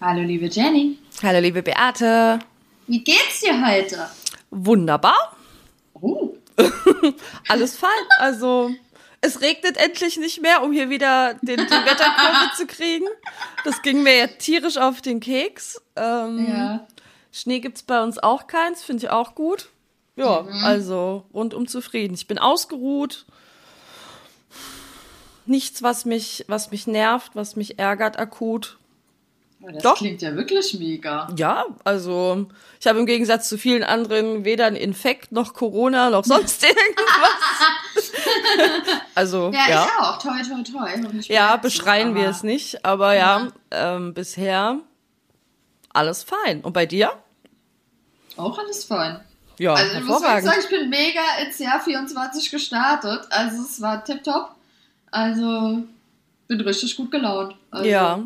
Hallo, liebe Jenny. Hallo, liebe Beate. Wie geht's dir heute? Wunderbar. Oh. Alles fein. Also, es regnet endlich nicht mehr, um hier wieder den, die Wetterkurve zu kriegen. Das ging mir ja tierisch auf den Keks. Ähm, Ja. Schnee gibt's bei uns auch keins, finde ich auch gut. Ja, also rundum zufrieden. Ich bin ausgeruht. Nichts, was mich, was mich nervt, was mich ärgert akut. Oh, das Doch. klingt ja wirklich mega. Ja, also ich habe im Gegensatz zu vielen anderen weder einen Infekt noch Corona noch sonst irgendwas. also Ja, ja, ich auch. Toi, toi, toi. Ja, beschreien wir es nicht, aber ja, ähm, bisher alles fein. Und bei dir? Auch alles fein. Ja, also ich muss sagen, ich bin mega ins Jahr 24 gestartet. Also es war tipptopp. Also bin richtig gut gelaunt. Also, ja.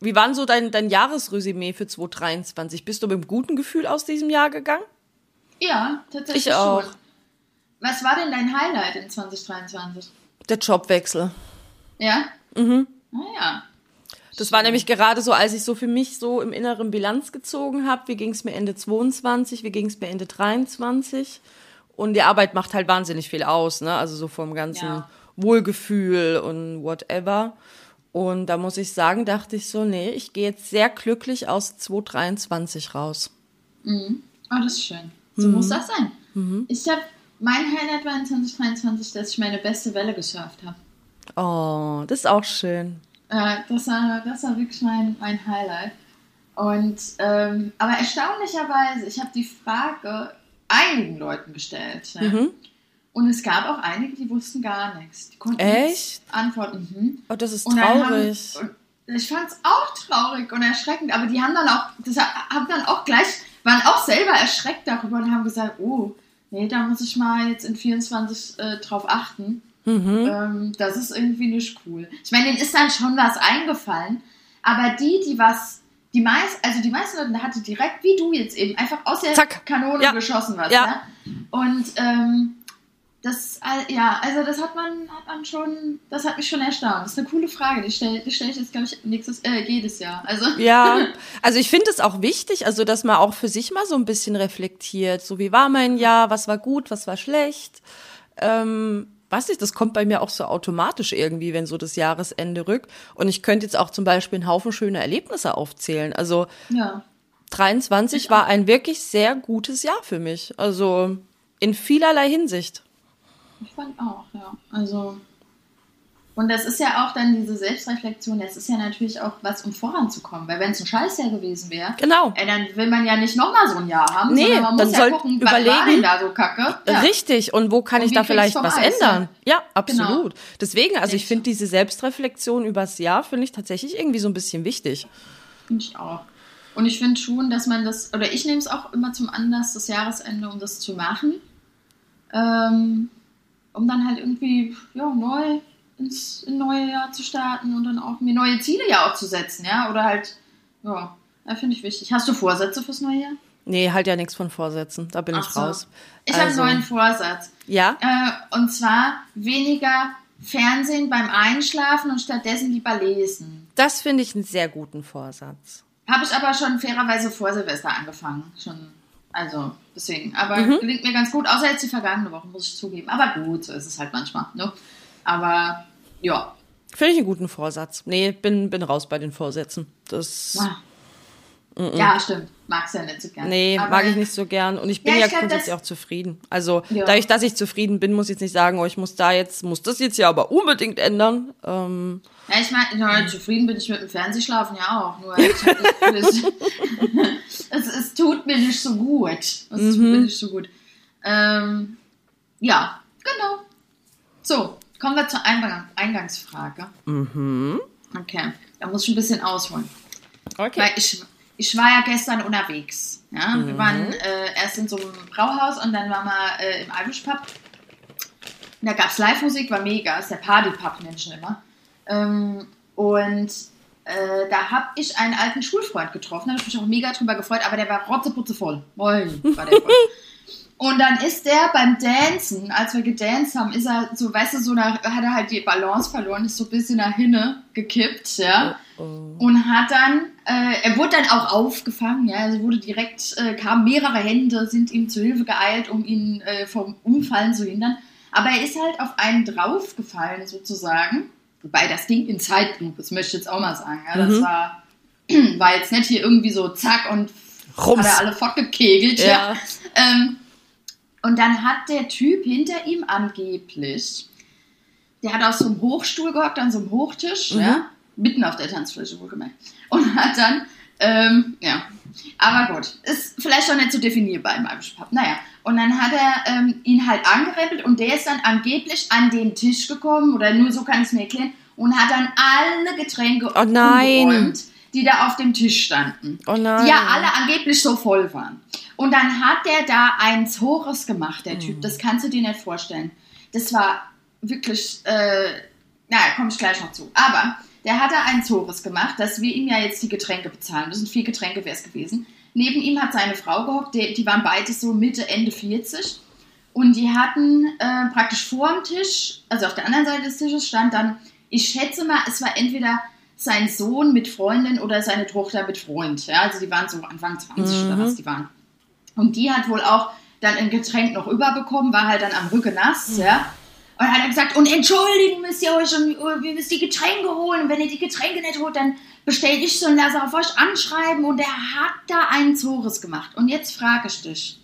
Wie war denn so dein, dein Jahresresümee für 2023? Bist du mit einem guten Gefühl aus diesem Jahr gegangen? Ja, tatsächlich Ich auch. schon. Was war denn dein Highlight in 2023? Der Jobwechsel. Ja? Mhm. Naja. Das war nämlich gerade so, als ich so für mich so im inneren Bilanz gezogen habe, wie ging es mir Ende 22, wie ging es mir Ende 23. Und die Arbeit macht halt wahnsinnig viel aus, ne? Also so vom ganzen Ja. Wohlgefühl und whatever. Und da muss ich sagen, dachte ich so, nee, ich gehe jetzt sehr glücklich aus 2023 raus. Mhm. Oh, das ist schön. So muss das sein. Ich habe mein Highlight war in 2023, dass ich meine beste Welle gesurft habe. Oh, das ist auch schön. Äh, das, war, das war wirklich mein, mein Highlight. Und ähm, aber erstaunlicherweise, ich habe die Frage einigen Leuten gestellt. Ne? Mhm. Und es gab auch einige, die wussten gar nichts. Die konnten Echt? antworten. Mhm. Oh, das ist traurig. Haben, ich fand es auch traurig und erschreckend, aber die haben dann auch, das haben dann auch gleich, waren auch selber erschreckt darüber und haben gesagt, oh, nee, da muss ich mal jetzt in 24 äh, drauf achten. Mhm. Ähm, das ist irgendwie nicht cool. Ich meine, denen ist dann schon was eingefallen, aber die, die was, die meist, also die meisten Leute, hatte direkt, wie du jetzt eben, einfach aus der Zack. Kanone Ja. geschossen was. Ja. Ne? Und ähm, das, äh, ja, also das hat man, hat man schon, das hat mich schon erstaunt. Das ist eine coole Frage, die stelle stell ich jetzt, glaube ich, nächstes, äh, jedes Jahr. Also, Ja, also ich finde es auch wichtig, also dass man auch für sich mal so ein bisschen reflektiert. So wie war mein Jahr, was war gut, was war schlecht. Ähm, weiß nicht, das kommt bei mir auch so automatisch irgendwie, wenn so das Jahresende rückt. Und ich könnte jetzt auch zum Beispiel einen Haufen schöner Erlebnisse aufzählen. Also ja. 23 war ein wirklich sehr gutes Jahr für mich. Also in vielerlei Hinsicht. Ich fand auch, ja. Also. Und das ist ja auch dann diese Selbstreflexion, das ist ja natürlich auch was, um voranzukommen. Weil wenn es ein Scheißjahr gewesen wäre, Genau. äh, dann will man ja nicht nochmal so ein Jahr haben, Nee, sondern man dann muss ja gucken, was war überlegen- denn da so kacke? Ja. Richtig. Und wo kann Und ich da vielleicht was Eis, ändern? Ja, absolut. Genau. Deswegen, also ich finde diese Selbstreflexion übers Jahr finde ich tatsächlich irgendwie so ein bisschen wichtig. Finde ich auch. Und ich finde schon, dass man das, oder ich nehme es auch immer zum Anlass, das Jahresende, um das zu machen. Ähm, um dann halt irgendwie ja, neu ins, in neue Jahr zu starten und dann auch mir neue Ziele ja auch zu setzen, ja. Oder halt, ja, finde ich wichtig. Hast du Vorsätze fürs neue Jahr? Nee, halt ja nichts von Vorsätzen. Da bin Ach ich so. raus. Ich habe Also, einen neuen Vorsatz. Ja? Äh, und zwar weniger Fernsehen beim Einschlafen und stattdessen lieber lesen. Das finde ich einen sehr guten Vorsatz. Habe ich aber schon fairerweise vor Silvester angefangen. Schon, also deswegen. Aber Mhm. gelingt mir ganz gut, außer jetzt die vergangene Woche, muss ich zugeben. Aber gut, so ist es halt manchmal. Ne? Aber ja. Finde ich einen guten Vorsatz. Nee, bin, bin raus bei den Vorsätzen. Das, Ah. Ja, stimmt. Mag's ja nicht so gerne. nee, Aber- mag ich nicht so gern. Und ich bin Ja, ja, ich glaub, grundsätzlich auch zufrieden. Also, Ja. dadurch, dass ich zufrieden bin, muss ich jetzt nicht sagen, oh, ich muss da jetzt, muss das jetzt ja aber unbedingt ändern. Ähm, Ja, ich meine, ja, zufrieden bin ich mit dem Fernsehschlafen ja auch. Nur ich hab das Gefühl, es, es, tut mir nicht so gut. Es tut Mhm. mir nicht so gut. Ähm, ja, genau. So, kommen wir zur Eingang Eingangsfrage. mhm. Okay, da muss ich ein bisschen ausholen. Okay. Weil ich, ich war ja gestern unterwegs. Ja? Wir waren äh, erst in so einem Brauhaus und dann waren wir äh, im Irish Pub. Da gab es Live-Musik, war mega. Ist der Party-Pub, Menschen immer. Ähm, und äh, da habe ich einen alten Schulfreund getroffen. Da habe ich mich auch mega drüber gefreut, aber der war rotzeputze voll. Moin, war der voll. Und dann ist der beim Dancen, als wir gedanced haben, ist er so, weißt du, so nach, hat er halt die Balance verloren, ist so ein bisschen nach hinne gekippt, ja. Und hat dann, äh, er wurde dann auch aufgefangen, ja, also wurde direkt, äh, kamen mehrere Hände, sind ihm zu Hilfe geeilt, um ihn äh, vom Umfallen zu hindern. Aber er ist halt auf einen draufgefallen, sozusagen. Wobei das ging in Zeitlupe, das möchte ich jetzt auch mal sagen. Ja, das war, war jetzt nicht hier irgendwie so zack und Rums. hat er alle fortgekegelt. Ja. Ja. Ähm, und dann hat der Typ hinter ihm angeblich, der hat auf so einem Hochstuhl gehockt, an so einem Hochtisch, Mhm. ja, mitten auf der Tanzfläche wohlgemerkt. Und hat dann, ähm, ja, aber gut, ist vielleicht auch nicht so definierbar im Irish Pub. Naja, und dann hat er ähm, ihn halt angerempelt und der ist dann angeblich an den Tisch gekommen, oder nur so kann ich es mir erklären, und hat dann alle Getränke Oh umgeräumt, die da auf dem Tisch standen Oh nein. die ja alle angeblich so voll waren. Und dann hat der da eins Hohes gemacht, der. Typ. Das kannst du dir nicht vorstellen. Das war wirklich, äh, naja, komme ich gleich noch zu. Aber der hat da eins Hohes gemacht, dass wir ihm ja jetzt die Getränke bezahlen müssen. Vier Getränke wäre es gewesen. Neben ihm hat seine Frau gehockt, die, die waren beide so Mitte, Ende 40. Und die hatten äh, praktisch vor dem Tisch, also auf der anderen Seite des Tisches stand dann, ich schätze mal, es war entweder sein Sohn mit Freundin oder seine Tochter mit Freund. Ja, also die waren so Anfang 20 oder was die waren. Und die hat wohl auch dann ein Getränk noch überbekommen, war halt dann am Rücken nass, ja. Und hat er gesagt, und entschuldigen müsst ihr euch und wir müssen die Getränke holen. Und wenn ihr die Getränke nicht holt, dann bestell ich so und lasse auf euch anschreiben. Und er hat da einen Zores gemacht. Und jetzt frage ich dich,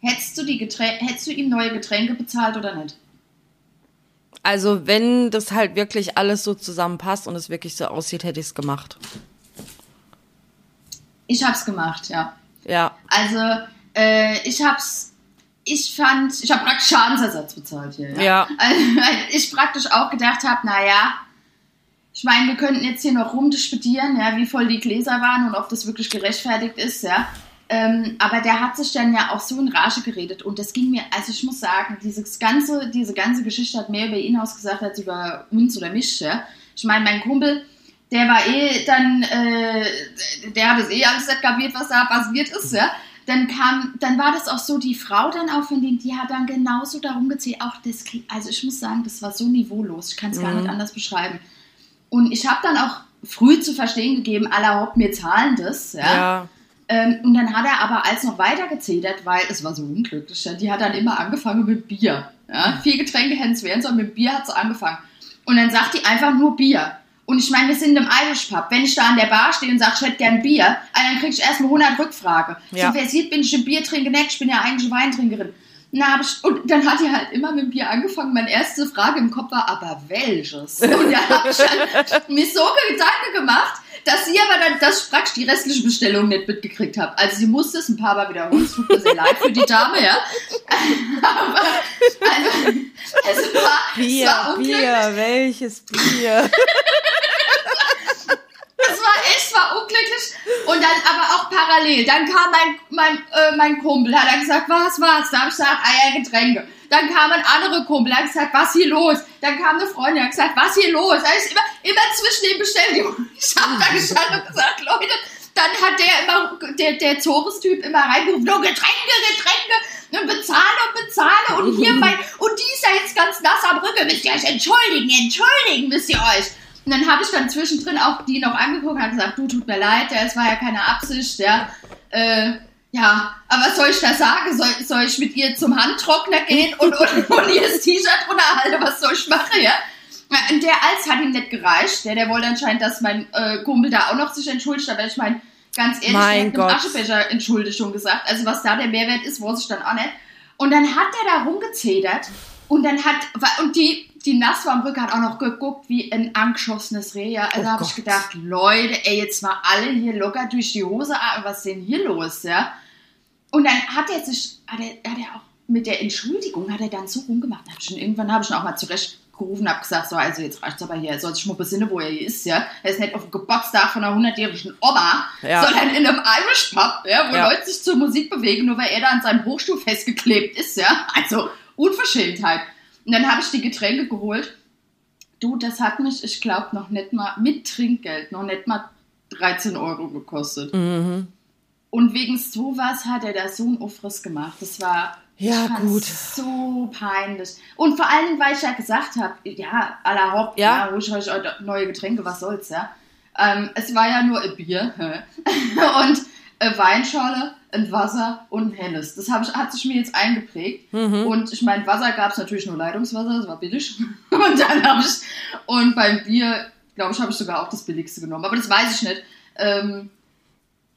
hättest, du die Getränke, hättest du ihm neue Getränke bezahlt oder nicht? Also wenn das halt wirklich alles so zusammenpasst und es wirklich so aussieht, hätte ich es gemacht. Ich hab's gemacht, ja. Ja. Also, äh, ich hab's, ich fand, ich habe praktisch Schadensersatz bezahlt hier. Ja. Ja. Also, weil ich praktisch auch gedacht habe, naja, ich meine, wir könnten jetzt hier noch rumdisputieren, ja, wie voll die Gläser waren und ob das wirklich gerechtfertigt ist, ja. Ähm, aber der hat sich dann ja auch so in Rage geredet und das ging mir, also ich muss sagen, dieses ganze, diese ganze Geschichte hat mehr über ihn ausgesagt als über uns oder mich, ja. Ich meine, mein Kumpel, der war eh dann, äh, der hat es eh alles nicht kapiert, was da passiert ist, ja. Dann kam, dann war das auch so, die Frau dann auch von dem, die hat dann genauso darum gezählt, auch das, also ich muss sagen, das war so niveaulos, ich kann es gar nicht anders beschreiben. Und ich habe dann auch früh zu verstehen gegeben, aller Haupt, wir zahlen das, ja. Ja. Ähm, und dann hat er aber als noch weiter gezedert, weil es war so unglücklich. Ja, die hat dann immer angefangen mit Bier. Ja? Vier Getränke hätten es werden sollen, mit Bier hat sie angefangen. Und dann sagt die einfach nur Bier. Und ich meine, wir sind im Irish Pub. Wenn ich da an der Bar stehe und sage, ich hätte gern Bier, äh, dann kriege ich erstmal 100 Rückfrage. Ja. So versiert bin ich im Bier trinke nicht, ich bin ja eigentlich Weintrinkerin. Na, ich, und dann hat die halt immer mit dem Bier angefangen. Meine erste Frage im Kopf war, aber welches? Und dann habe ich halt mir so Gedanken gemacht, dass sie aber dann, dass ich praktisch die restliche Bestellung nicht mitgekriegt habe. Also sie musste es ein paar Mal wiederholen. Es tut mir sehr leid für die Dame, ja. Aber also, es war, es Bier, war unglücklich. Bier, welches Bier? Es war echt war unglücklich. Und dann aber auch parallel. Dann kam mein, mein, äh, mein Kumpel, hat er gesagt, was, was? Da habe ich gesagt, Eier, Getränke. Dann kam ein anderer Kumpel, hat gesagt, was hier los? Dann kam eine Freundin, hat gesagt, was hier los? Da immer, immer zwischen den Bestellungen. Ich habe da gestanden und gesagt, Leute, dann hat der immer, der, der Zores-Typ immer reingerufen, no, Getränke, Getränke, und bezahle und bezahle und hier mein, und die ist ja jetzt ganz nass am Rücken, müsst ihr euch entschuldigen, entschuldigen müsst ihr euch. Und dann habe ich dann zwischendrin auch die noch angeguckt und gesagt, du, tut mir leid, ja, es war ja keine Absicht, ja. Äh, ja, aber was soll ich da sagen? Soll, soll ich mit ihr zum Handtrockner gehen und, und, und ihr das T-Shirt runterhalten? Was soll ich machen, ja? Der Als hat ihm nicht gereicht. Der, der wollte anscheinend, dass mein äh, Kumpel da auch noch sich entschuldigt. Aber ich meine, ganz ehrlich, Mein der hat Aschebecher Entschuldigung gesagt. Also was da der Mehrwert ist, weiß ich dann auch nicht. Und dann hat er da rumgezedert und dann hat, und die, die nass war am Rücken, hat auch noch geguckt wie ein angeschossenes Reh. Ja. Also Oh habe ich gedacht, Leute, ey, jetzt mal alle hier locker durch die Hose atmen. Was ist denn hier los, ja? Und dann hat er sich, hat er, hat er auch mit der Entschuldigung, hat er dann so rumgemacht. Hab ich schon, irgendwann habe ich ihn auch mal zurechtgerufen, habe gesagt, so, also jetzt reicht's aber hier, er soll sich mal besinnen, wo er hier ist, ja. Er ist nicht auf dem Geburtstag von einer 100-jährigen Oma, Ja. sondern in einem Irish Pub, ja, wo Ja. Leute sich zur Musik bewegen, nur weil er da an seinem Hochstuhl festgeklebt ist, ja. Also, Unverschämtheit. Und dann habe ich die Getränke geholt. Du, das hat mich, ich glaube, noch nicht mal mit Trinkgeld, noch nicht mal 13 Euro gekostet. Mhm. Und wegen sowas hat er da so einen Aufriss gemacht. Das war Ja, gut. so peinlich. Und vor allen Dingen, weil ich ja gesagt habe, ja, à la Hopp, Ja. ja, ich euch neue Getränke, was soll's, ja. Ähm, es war ja nur ein Bier und eine Weinschorle, ein Wasser und ein helles. Das ich, hat sich mir jetzt eingeprägt. Mhm. Und ich meine, Wasser gab es natürlich nur Leitungswasser, das war billig. und dann habe ich, und beim Bier, glaube ich, habe ich sogar auch das billigste genommen. Aber das weiß ich nicht. Ähm,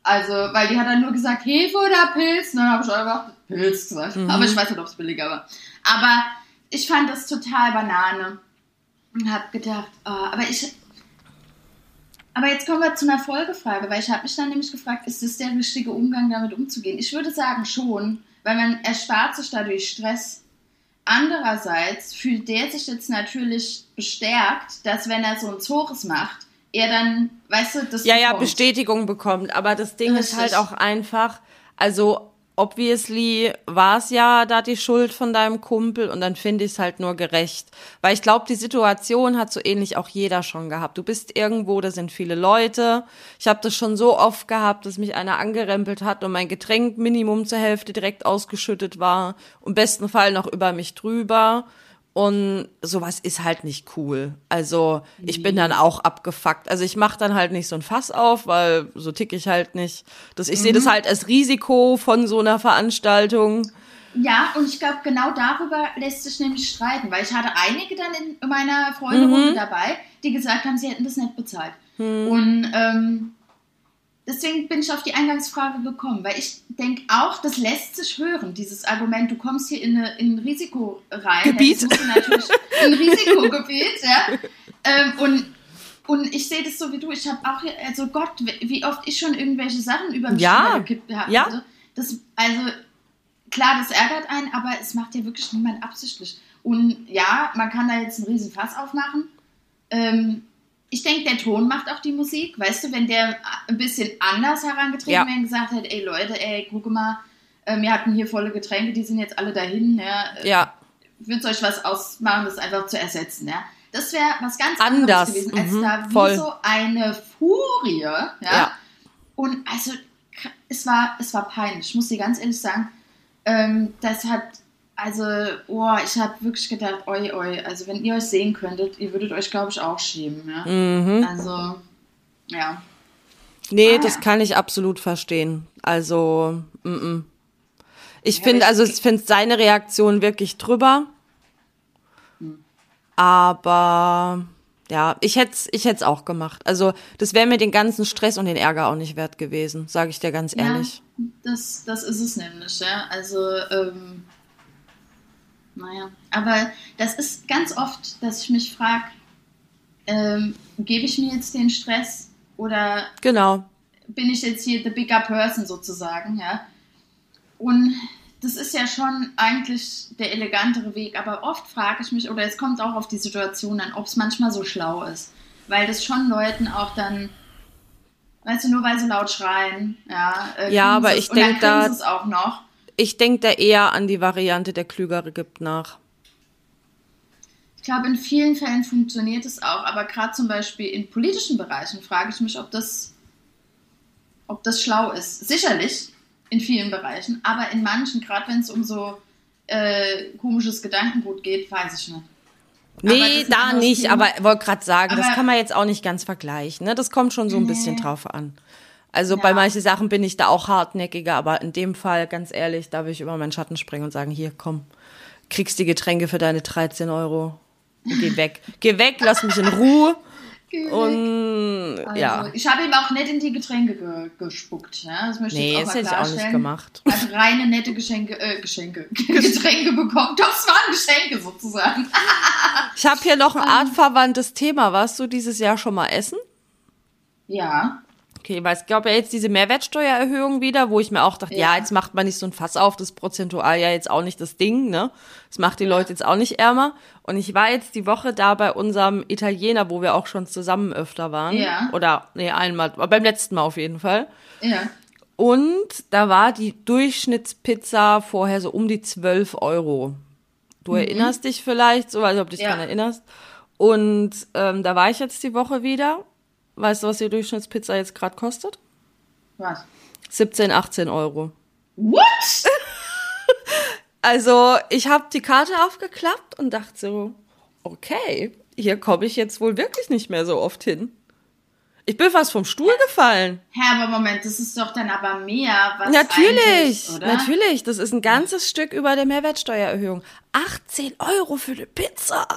also, weil die hat dann nur gesagt, Hefe oder Pilz. Und dann habe ich einfach Pilz gesagt. Mhm. Aber ich weiß nicht, ob es billiger war. Aber ich fand das total Banane. Und habe gedacht, oh, aber ich. Aber jetzt kommen wir zu einer Folgefrage, weil ich habe mich dann nämlich gefragt, ist das der richtige Umgang, damit umzugehen? Ich würde sagen schon, weil man erspart sich dadurch Stress. Andererseits fühlt der sich jetzt natürlich bestärkt, dass wenn er so ein Zores macht, er dann, weißt du, das Ja, ja, bekommt. Bestätigung bekommt. Aber das Ding ist Richtig. halt auch einfach, also obviously war es ja da die Schuld von deinem Kumpel und dann finde ich es halt nur gerecht. Weil ich glaube, die Situation hat so ähnlich auch jeder schon gehabt. Du bist irgendwo, da sind viele Leute. Ich habe das schon so oft gehabt, dass mich einer angerempelt hat und mein Getränk Minimum zur Hälfte direkt ausgeschüttet war. Im besten Fall noch über mich drüber. Und sowas ist halt nicht cool. Also ich bin dann auch abgefuckt. Also ich mache dann halt nicht so ein Fass auf, weil so tick ich halt nicht. Das, ich sehe das halt als Risiko von so einer Veranstaltung. Ja, und ich glaube, genau darüber lässt sich nämlich streiten, weil ich hatte einige dann in meiner Freunde-Runde dabei, die gesagt haben, sie hätten das nicht bezahlt. Und ähm, deswegen bin ich auf die Eingangsfrage gekommen, weil ich denke auch, das lässt sich hören, dieses Argument, du kommst hier in, eine, in ein Risiko rein. Gebiet. Natürlich in ein Risikogebiet, ja. Ähm, und und ich sehe das so wie du. Ich habe auch, hier- also Gott, wie oft ich schon irgendwelche Sachen über mich Ja, gekippt habe. ja. Also, das, also klar, das ärgert einen, aber es macht ja wirklich niemand absichtlich. Und ja, man kann da jetzt einen riesen Fass aufmachen. Ähm, ich denke, der Ton macht auch die Musik. Weißt du, wenn der ein bisschen anders herangetreten Ja. wäre und gesagt hätte, ey Leute, ey, guck mal, äh, wir hatten hier volle Getränke, die sind jetzt alle dahin. Ja, äh, Ja, würde euch was ausmachen, das einfach zu ersetzen. Ja? Das wäre was ganz Anders, anderes gewesen, als mhm, da wie voll. so eine Furie. Ja? Ja. Und also, es war, es war peinlich, ich muss dir ganz ehrlich sagen. Ähm, das hat, also, oh, ich habe wirklich gedacht, oi, oi, also wenn ihr euch sehen könntet, ihr würdet euch, glaube ich, auch schämen. Ja? Mhm. Also, ja. nee, Ah, das ja. kann ich absolut verstehen. Also, mm -mm. ich Ja, finde, also ich- finde seine Reaktion wirklich drüber. Hm. Aber ja, ich hätte es ich hätt's auch gemacht. Also, das wäre mir den ganzen Stress und den Ärger auch nicht wert gewesen, sage ich dir ganz ehrlich. Ja, das, das ist es nämlich, ja. Also, ähm, naja. Aber das ist ganz oft, dass ich mich frage, ähm, gebe ich mir jetzt den Stress oder Genau. bin ich jetzt hier the bigger person sozusagen, ja? Und das ist ja schon eigentlich der elegantere Weg, aber oft frage ich mich, oder es kommt auch auf die Situation an, ob es manchmal so schlau ist. Weil das schon Leuten auch dann, weißt du, nur weil sie laut schreien, ja. äh, Ja, aber ich es- und dann denk kriegen da- es auch noch. Ich denke da eher an die Variante, der Klügere gibt nach. Ich glaube, in vielen Fällen funktioniert es auch, aber gerade zum Beispiel in politischen Bereichen frage ich mich, ob das, ob das schlau ist. Sicherlich in vielen Bereichen, aber in manchen, gerade wenn es um so äh, komisches Gedankengut geht, weiß ich nicht. Das Nee, da nicht, Thema. aber ich wollte gerade sagen, das Aber- kann man jetzt auch nicht ganz vergleichen. Ne? Das kommt schon so ein bisschen Nee. drauf an. Also Ja. bei manchen Sachen bin ich da auch hartnäckiger, aber in dem Fall, ganz ehrlich, da will ich über meinen Schatten springen und sagen, hier, komm, kriegst die Getränke für deine 13 Euro. Geh weg. Geh weg, lass mich in Ruhe. Und Also, ja. Ich habe ihm auch nicht in die Getränke ge gespuckt. Ja? Das möchte ich Nee, das auch hätte mal ich auch nicht gemacht. Hat reine, nette Geschenke, äh, Geschenke, Getränke bekommen. Doch, es waren Geschenke sozusagen. Ich habe hier noch ein artverwandtes Thema. Warst du dieses Jahr schon mal essen? Ja. Okay, weil es gab ja jetzt diese Mehrwertsteuererhöhung wieder, wo ich mir auch dachte, ja. Ja. jetzt macht man nicht so ein Fass auf, das ist prozentual ja jetzt auch nicht das Ding, ne? Das macht die Leute jetzt auch nicht ärmer. Und ich war jetzt die Woche da bei unserem Italiener, wo wir auch schon zusammen öfter waren. Ja. Oder, nee, einmal, beim letzten Mal auf jeden Fall. Ja. Und da war die Durchschnittspizza vorher so um die 12 Euro. Du erinnerst dich vielleicht, so, als ob du dich Ja. daran erinnerst. Und ähm, da war ich jetzt die Woche wieder. Weißt du, was die Durchschnittspizza jetzt gerade kostet? Was? 17, 18 Euro. What? Also ich habe die Karte aufgeklappt und dachte so, okay, hier komme ich jetzt wohl wirklich nicht mehr so oft hin. Ich bin fast vom Stuhl gefallen. Hä, aber Moment, das ist doch dann aber mehr, was Natürlich, oder? natürlich. Das ist ein ganzes Stück über der Mehrwertsteuererhöhung. 18 Euro für eine Pizza.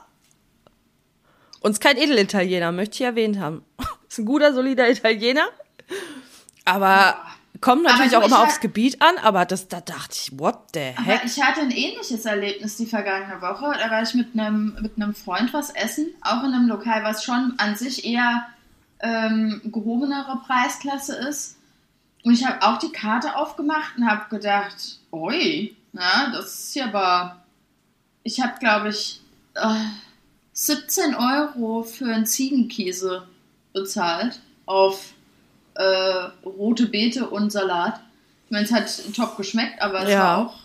Uns kein Edelitaliener, möchte ich erwähnt haben. Ist ein guter, solider Italiener. Aber kommt natürlich Aber auch immer aufs Gebiet an, aber das, da dachte ich, what the heck? Ich hatte ein ähnliches Erlebnis die vergangene Woche. Da war ich mit einem, mit einem Freund was essen, auch in einem Lokal, was schon an sich eher ähm, gehobenere Preisklasse ist. Und ich habe auch die Karte aufgemacht und habe gedacht, ui, na, das ist ja aber. Ich habe, glaube ich, äh, 17 Euro für einen Ziegenkäse bezahlt auf äh, rote Beete und Salat. Ich meine, es hat top geschmeckt, aber es Ja. war auch.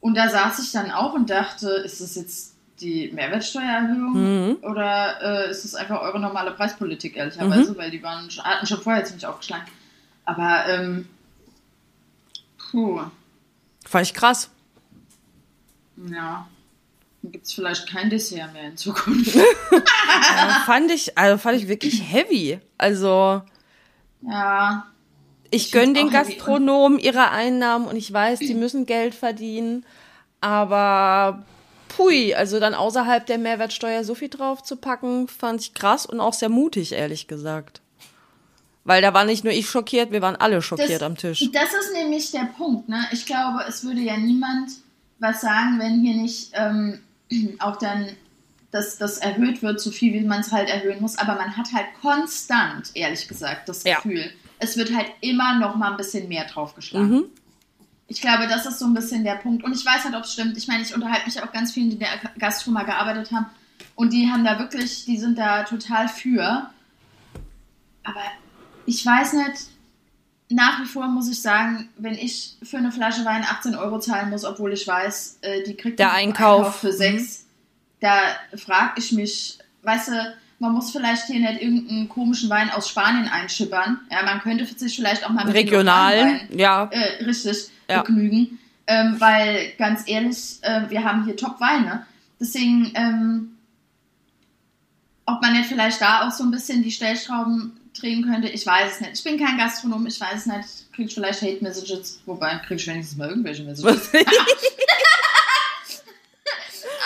Und da saß ich dann auch und dachte, ist das jetzt die Mehrwertsteuererhöhung Mhm. oder äh, ist es einfach eure normale Preispolitik, ehrlicherweise, Mhm. weil die waren, hatten schon vorher ziemlich aufgeschlagen. Aber, ähm, puh, Fand ich krass. ja. Dann gibt es vielleicht kein Dessert mehr in Zukunft. Ja, fand ich, also fand ich wirklich heavy. Also, ja. ich Ich gönne den. Gastronomen ihre Einnahmen und ich weiß, die müssen Geld verdienen. Aber pui, also dann außerhalb der Mehrwertsteuer so viel drauf zu packen, fand ich krass und auch sehr mutig, ehrlich gesagt. Weil da war nicht nur ich schockiert, wir waren alle schockiert am Tisch. Das ist nämlich der Punkt. Ne? Ich glaube, es würde ja niemand was sagen, wenn hier nicht ähm, auch dann das, das erhöht wird, so viel wie man es halt erhöhen muss. Aber man hat halt konstant, ehrlich gesagt, das Ja. Gefühl, es wird halt immer noch mal ein bisschen mehr draufgeschlagen. Mhm. Ich glaube, das ist so ein bisschen der Punkt. Und ich weiß halt, ob es stimmt. Ich meine, ich unterhalte mich auch ganz vielen, die in der Gastro mal gearbeitet haben. Und die haben da wirklich, die sind da total für. Aber ich weiß nicht, nach wie vor muss ich sagen, wenn ich für eine Flasche Wein 18 Euro zahlen muss, obwohl ich weiß, äh, die kriegt Der man im Einkauf. für sechs, da frage ich mich, weißt du, man muss vielleicht hier nicht irgendeinen komischen Wein aus Spanien einschippern. Ja, man könnte sich vielleicht auch mal mit Regionalen, Wein ja. äh, richtig Ja. begnügen. Ähm, weil ganz ehrlich, äh, wir haben hier Top-Weine. Deswegen, ähm, ob man nicht vielleicht da auch so ein bisschen die Stellschrauben drehen könnte, ich weiß es nicht. Ich bin kein Gastronom, ich weiß es nicht. Krieg ich vielleicht Hate-Messages, wobei krieg ich wenigstens mal irgendwelche Messages.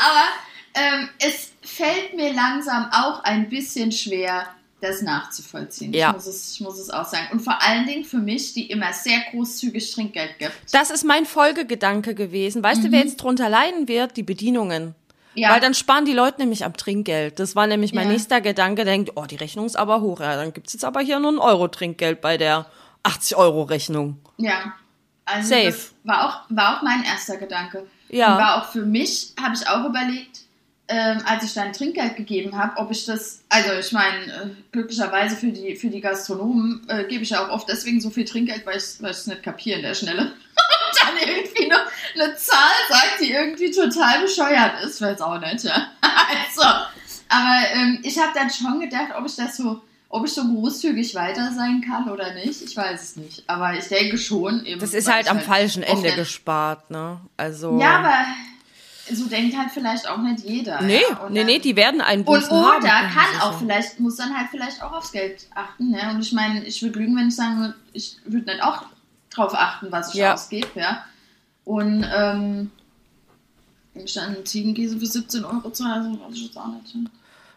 Aber ähm, es fällt mir langsam auch ein bisschen schwer, das nachzuvollziehen. Ja. Ich, muss es, ich muss es auch sagen. Und vor allen Dingen für mich, die immer sehr großzügig Trinkgeld gibt. Das ist mein Folgegedanke gewesen. Weißt du, wer jetzt drunter leiden wird? Die Bedienungen. Ja, Weil dann sparen die Leute nämlich am Trinkgeld. Das war nämlich mein Ja. nächster Gedanke. Denkt, oh, die Rechnung ist aber hoch. Ja, dann gibt's jetzt aber hier nur ein Euro Trinkgeld bei der 80 Euro Rechnung. ja. Also Safe. das war auch, war auch mein erster Gedanke. Ja. Und war auch für mich, habe ich auch überlegt, ähm, als ich dann Trinkgeld gegeben habe, ob ich das, also ich meine, äh, glücklicherweise für die, für die Gastronomen äh, gebe ich ja auch oft deswegen so viel Trinkgeld, weil ich weil ich es nicht kapiere in der Schnelle. Und dann irgendwie noch eine Zahl sagt, die irgendwie total bescheuert ist, weiß auch nicht, ja. Also, aber ähm, ich habe dann schon gedacht, ob ich das so, ob ich so großzügig weiter sein kann oder nicht. Ich weiß es nicht. Aber ich denke schon. Eben, Das ist halt am falschen oft Ende nicht- gespart, ne? Also. Ja, aber so denkt halt vielleicht auch nicht jeder. Nee, ja. Und nee, nee, die werden einen und Bußen haben. oder kann auch vielleicht, muss dann halt vielleicht auch aufs Geld achten. Ne? Und ich meine, ich würde lügen, wenn ich sagen würde, ich würde nicht auch drauf achten, was ich Ja. ausgebe, ja. Und ähm, einen Ziegenkäse für 17 Euro zahle, so weiß ich jetzt auch nicht. ne?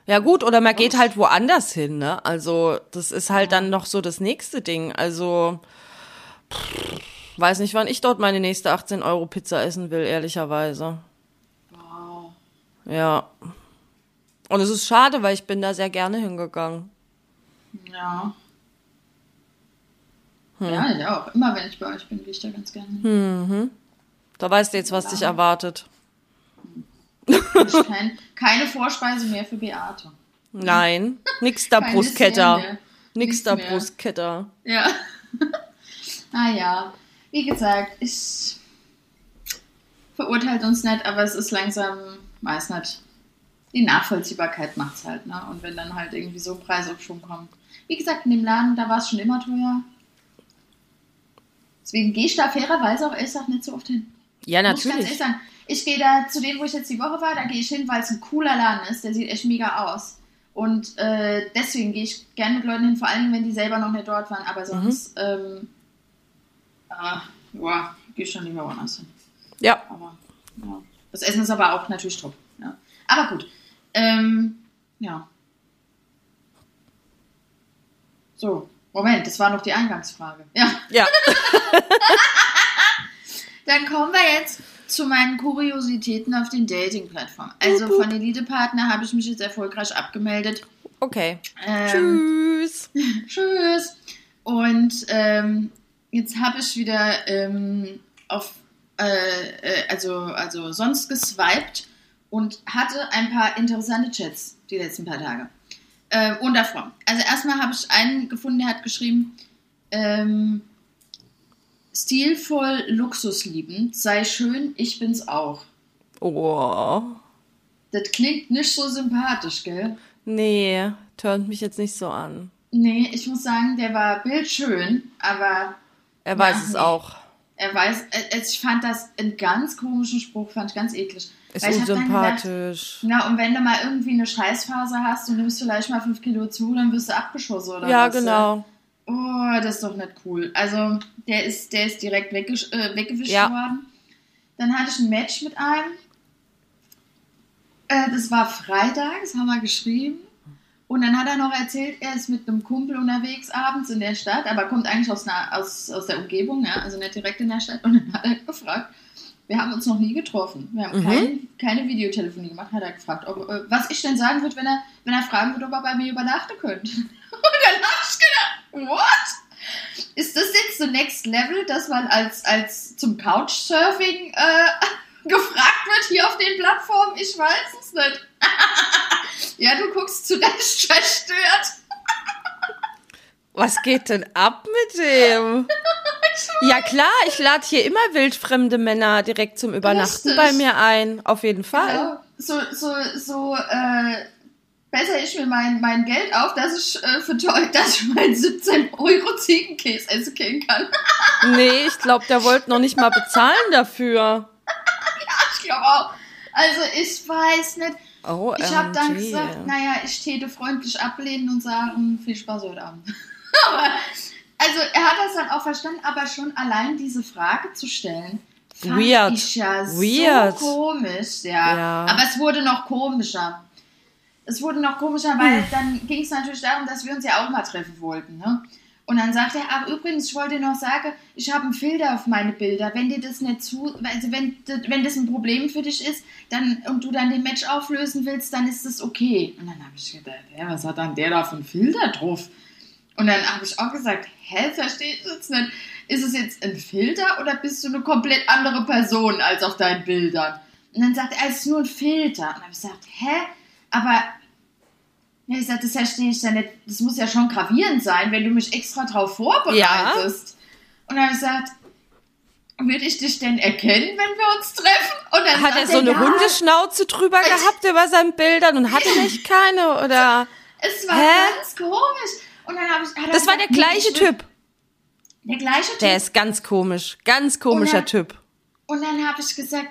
Ja gut, oder man geht halt woanders hin, ne? Also das ist halt dann noch so das nächste Ding. Also pff, weiß nicht, wann ich dort meine nächste 18 Euro Pizza essen will, ehrlicherweise. Wow. Ja. Und es ist schade, weil ich bin da sehr gerne hingegangen. Ja. Hm. Ja, ich auch. Immer wenn ich bei euch bin, gehe ich da ganz gerne hin. Da weißt du jetzt, was dich erwartet. Kein, keine Vorspeise mehr für Beate. Nein, nix da Brustketter. Nix da. Brustketter. Ja. ah ja. Wie gesagt, ich verurteilt uns nicht, aber es ist langsam, weiß nicht. Die Nachvollziehbarkeit macht's halt, ne? Und wenn dann halt irgendwie so ein Preisaufschwung kommt. Wie gesagt, in dem Laden, da war es schon immer teuer. Deswegen gehe ich da fairerweise auch ehrlich gesagt nicht so oft hin. Ja, Muss ich natürlich. sagen. Ich gehe da zu dem, wo ich jetzt die Woche war, da gehe ich hin, weil es ein cooler Laden ist. Der sieht echt mega aus. Und äh, deswegen gehe ich gerne mit Leuten hin, vor allem wenn die selber noch nicht dort waren. Aber Mhm. sonst, ähm, ah, ja, gehe ich schon lieber woanders hin. Ja. Aber ja. das Essen ist aber auch natürlich top. Ja. Aber gut. Ähm, ja. So, Moment, das war noch die Eingangsfrage. Ja, Ja. dann kommen wir jetzt zu meinen Kuriositäten auf den Dating-Plattformen. Also von Elite-Partner habe ich mich jetzt erfolgreich abgemeldet. Okay. Ähm, Tschüss. Tschüss. Und ähm, jetzt habe ich wieder ähm, auf, äh, äh, also, also sonst geswiped und hatte ein paar interessante Chats die letzten paar Tage. Äh, unter Frauen. Also erstmal habe ich einen gefunden, der hat geschrieben, ähm, stilvoll, luxusliebend, sei schön, ich bin's auch. Oh. Das klingt nicht so sympathisch, gell? Nee, turnt mich jetzt nicht so an. Nee, ich muss sagen, der war bildschön, aber Er weiß es nee. auch. Er weiß, äh, ich fand das einen ganz komischen Spruch, fand ich ganz eklig. Ist Weil unsympathisch. Gedacht, na, und wenn du mal irgendwie eine Scheißphase hast und nimmst vielleicht mal fünf Kilo zu, dann wirst du abgeschossen oder Ja, was? genau. Oh, das ist doch nicht cool. Also, der ist, der ist direkt weggesch äh, weggewischt Ja. worden. Dann hatte ich ein Match mit einem. Äh, das war Freitag, das haben wir geschrieben. Und dann hat er noch erzählt, er ist mit einem Kumpel unterwegs abends in der Stadt, aber kommt eigentlich aus, einer, aus, aus der Umgebung, ja, also nicht direkt in der Stadt. Und dann hat er gefragt, wir haben uns noch nie getroffen. Wir haben Mhm. kein, keine Videotelefonie gemacht, hat er gefragt, ob, äh, was ich denn sagen würde, wenn er, wenn er fragen würde, ob er bei mir übernachten könnte. Und dann habe ich gedacht, what? Ist das jetzt the next level, dass man als, als zum Couchsurfing äh, gefragt wird hier auf den Plattformen? Ich weiß es nicht. ja, du guckst zu Recht verstört. Was geht denn ab mit dem? Ja klar, ich lade hier immer wildfremde Männer direkt zum Übernachten Richtig. bei mir ein. Auf jeden Fall. Ja, so, so, so, äh, besser ich mir mein, mein Geld auf, dass ich äh, für teuer, dass ich meinen 17 Euro Ziegenkäse essen kann. Nee, ich glaube, der wollte noch nicht mal bezahlen dafür. Ich glaube auch. Also ich weiß nicht. Oh, Ich habe dann gesagt, naja, ich täte freundlich ablehnen und sagen, viel Spaß heute Abend. aber, also er hat das dann auch verstanden, aber schon allein diese Frage zu stellen, fand Weird. ich ja Weird. so komisch. Ja. Ja. Aber es wurde noch komischer. Es wurde noch komischer, Hm. weil dann ging es natürlich darum, dass wir uns ja auch mal treffen wollten. Ne? Und dann sagt er, ach übrigens, ich wollte dir noch sagen, ich habe einen Filter auf meine Bilder. Wenn dir das nicht zu, also wenn, wenn das ein Problem für dich ist, dann und du dann den Match auflösen willst, dann ist das okay. Und dann habe ich gedacht, hä, was hat dann der da für einen Filter drauf? Und dann habe ich auch gesagt, hä, verstehe ich jetzt nicht. Ist es jetzt ein Filter oder bist du eine komplett andere Person als auf deinen Bildern? Und dann sagt er, es ist nur ein Filter. Und dann habe ich gesagt, hä? Aber ja, ich sagte, das verstehe ich ja nicht. Das muss ja schon gravierend sein, wenn du mich extra drauf vorbereitest. Und dann habe ich gesagt, würde ich dich denn erkennen, wenn wir uns treffen? Und dann Hat er so eine ja, Hundeschnauze drüber gehabt über seinen Bildern und hatte nicht keine? Oder? Es war Hä? ganz komisch. Und dann habe ich, hat Das war der gesagt, nee, gleiche ich will- Typ. Der gleiche Typ. Der ist ganz komisch. Ganz komischer Oder- Typ. Und dann habe ich gesagt,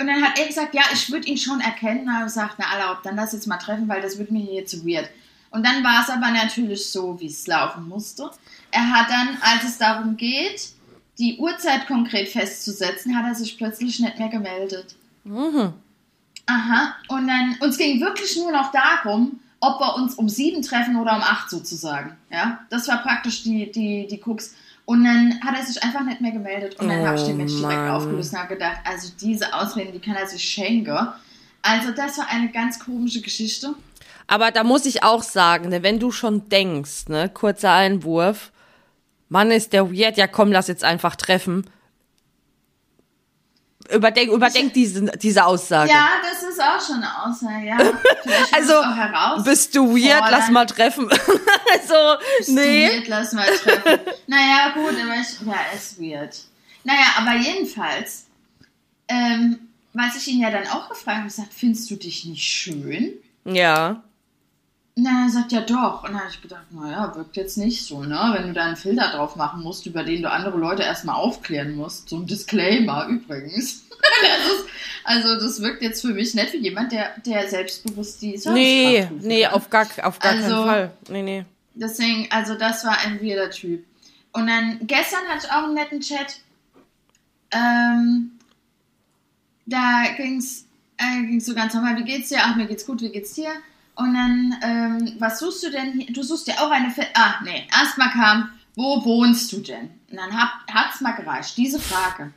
und dann hat er gesagt, ja, ich würde ihn schon erkennen. Und habe ich gesagt, na erlaubt, dann lass jetzt mal treffen, weil das wird mir hier zu weird. Und dann war es aber natürlich so, wie es laufen musste. Er hat dann, als es darum geht, die Uhrzeit konkret festzusetzen, hat er sich plötzlich nicht mehr gemeldet. Mhm. Aha. Und dann, uns ging wirklich nur noch darum, ob wir uns um sieben treffen oder um acht sozusagen. Ja, das war praktisch die, die, die Krux. Und dann hat er sich einfach nicht mehr gemeldet. Und dann Oh habe ich den Mensch direkt Mann. aufgelöst und habe gedacht, also diese Ausreden, die kann er sich schenken. Also das war eine ganz komische Geschichte. Aber da muss ich auch sagen, ne, wenn du schon denkst, ne, kurzer Einwurf, Mann, ist der weird, ja komm, lass jetzt einfach treffen. Überdenk, überdenk diese, diese Aussage. Ja, das ist auch schon eine Aussage, ja. Also, Bist du weird, lass mal treffen. also, nee. Weird, lass mal treffen. naja, gut, aber ich, ja, ist weird. Naja, aber jedenfalls, ähm, was ich ihn ja dann auch gefragt habe, gesagt, findest du dich nicht schön? Ja. Na, er sagt ja doch. Und dann habe ich gedacht, naja, wirkt jetzt nicht so, ne? Wenn du da einen Filter drauf machen musst, über den du andere Leute erstmal aufklären musst. So ein Disclaimer übrigens. das ist, also das wirkt jetzt für mich nicht wie jemand, der, der selbstbewusst die Nee, nee, auf gar, auf gar Also- keinen Fall. Nee, nee. Deswegen, also das war ein weirder Typ. Und dann gestern hatte ich auch einen netten Chat. Ähm, da ging's, äh, ging's so ganz normal, wie geht's dir? Ach, mir geht's gut, wie geht's dir? Und dann, ähm, was suchst du denn hier? Du suchst dir auch eine Fe Ah, nee, erstmal kam, wo wohnst du denn? Und dann hat, hat's mal gereicht, diese Frage.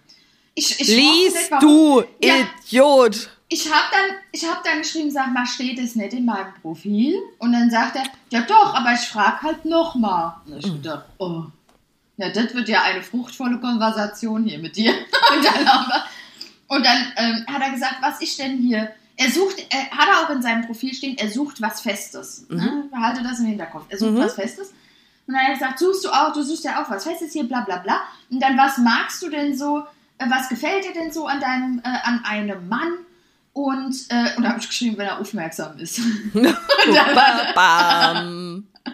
Ich, ich nicht, Lies warum- du, Ja. Idiot! ich habe dann, ich hab dann geschrieben, sag mal, steht es nicht in meinem Profil? Und dann sagt er, ja doch, aber ich frage halt nochmal. Und ich dachte, oh, ja, das wird ja eine fruchtvolle Konversation hier mit dir. Und dann, wir, und dann ähm, hat er gesagt, was ich denn hier? Er sucht, er hat er auch in seinem Profil stehen, er sucht was Festes. Ne? Behalte das im Hinterkopf. Er sucht Mhm. was Festes. Und dann hat er gesagt, suchst du auch, du suchst ja auch was Festes hier, bla bla bla. Und dann, was magst du denn so, äh, was gefällt dir denn so an deinem, äh, an einem Mann? Und, äh, und da habe ich geschrieben, wenn er aufmerksam ist. Ba- Bam.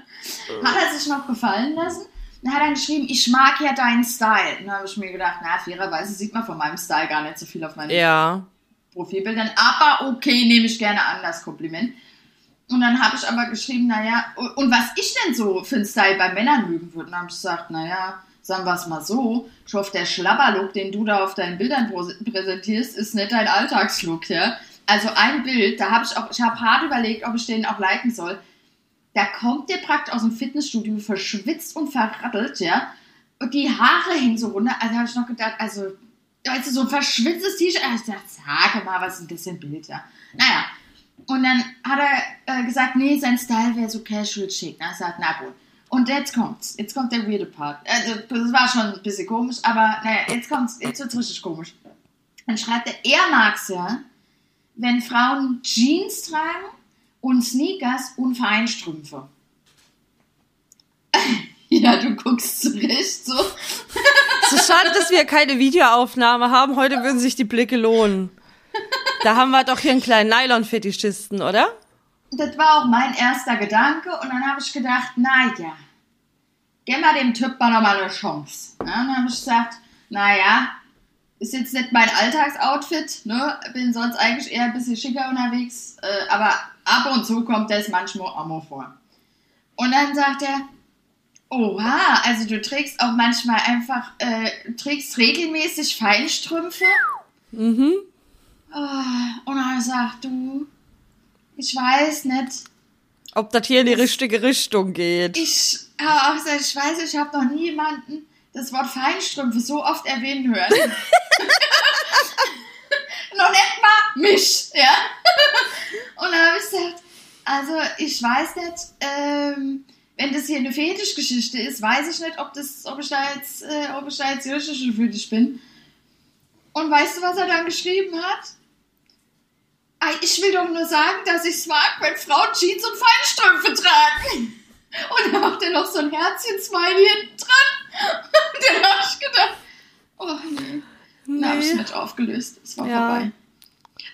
hat er sich noch gefallen lassen. Dann hat er geschrieben, ich mag ja deinen Style. Und dann habe ich mir gedacht, na, fairerweise sieht man von meinem Style gar nicht so viel auf meinen Ja. Profilbildern. Aber okay, nehme ich gerne an, das Kompliment. Und dann habe ich aber geschrieben, naja, und was ich denn so für einen Style bei Männern mögen würde. Und dann habe ich gesagt, naja, sagen wir es mal so, ich hoffe, der Schlabberlook, den du da auf deinen Bildern präsentierst, ist nicht dein Alltagslook, ja. Also ein Bild, da habe ich auch, ich habe hart überlegt, ob ich den auch liken soll. Da kommt der praktisch aus dem Fitnessstudio, verschwitzt und verrattelt, ja. Und die Haare hängen so runter. Also habe ich noch gedacht, also, weißt du, so ein verschwitztes T-Shirt. Ich dachte, sag mal, was denn das Bild, ja. Naja. Und dann hat er äh, gesagt, nee, sein Style wäre so casual chic. Na, sagt, na gut. Und jetzt kommt's. Jetzt kommt der weirde Part. Also, das war schon ein bisschen komisch, aber naja, jetzt kommt's, jetzt wird's richtig komisch. Dann schreibt er, er mag's ja, wenn Frauen Jeans tragen und Sneakers und Feinstrümpfe. ja, du guckst zurecht so. So schade, dass wir keine Videoaufnahme haben. Heute würden sich die Blicke lohnen. Da haben wir doch hier einen kleinen Nylon-Fetischisten, oder? Das war auch mein erster Gedanke und dann habe ich gedacht, naja, gib mal dem Typ mal nochmal eine Chance. Ja, und dann habe ich gesagt, naja, ist jetzt nicht mein Alltagsoutfit, ne? bin sonst eigentlich eher ein bisschen schicker unterwegs, äh, aber ab und zu kommt das manchmal auch mal vor. Und dann sagt er, oha, also du trägst auch manchmal einfach, äh, trägst regelmäßig Feinstrümpfe? Mhm. Ah, Und dann gesagt, du, ich weiß nicht, Ob das hier in die richtige Richtung geht. Ich habe auch gesagt, ich weiß, ich habe noch nie jemanden das Wort Feinstrümpfe so oft erwähnen hören. noch nicht mal mich, ja. Und dann habe ich gesagt, also ich weiß nicht, ähm, wenn das hier eine Fetischgeschichte ist, weiß ich nicht, ob, das, ob ich da jetzt, äh, ob ich da jetzt für dich bin. Und weißt du, was er dann geschrieben hat? Ich will doch nur sagen, dass ich es mag, wenn Frauen Jeans und Feinstrümpfe tragen. Und dann macht er noch so ein Herzchen-Smiley hinten dran. Und dann habe ich gedacht, oh nee. Dann habe ich es Nee. mit aufgelöst. Es war Ja. vorbei.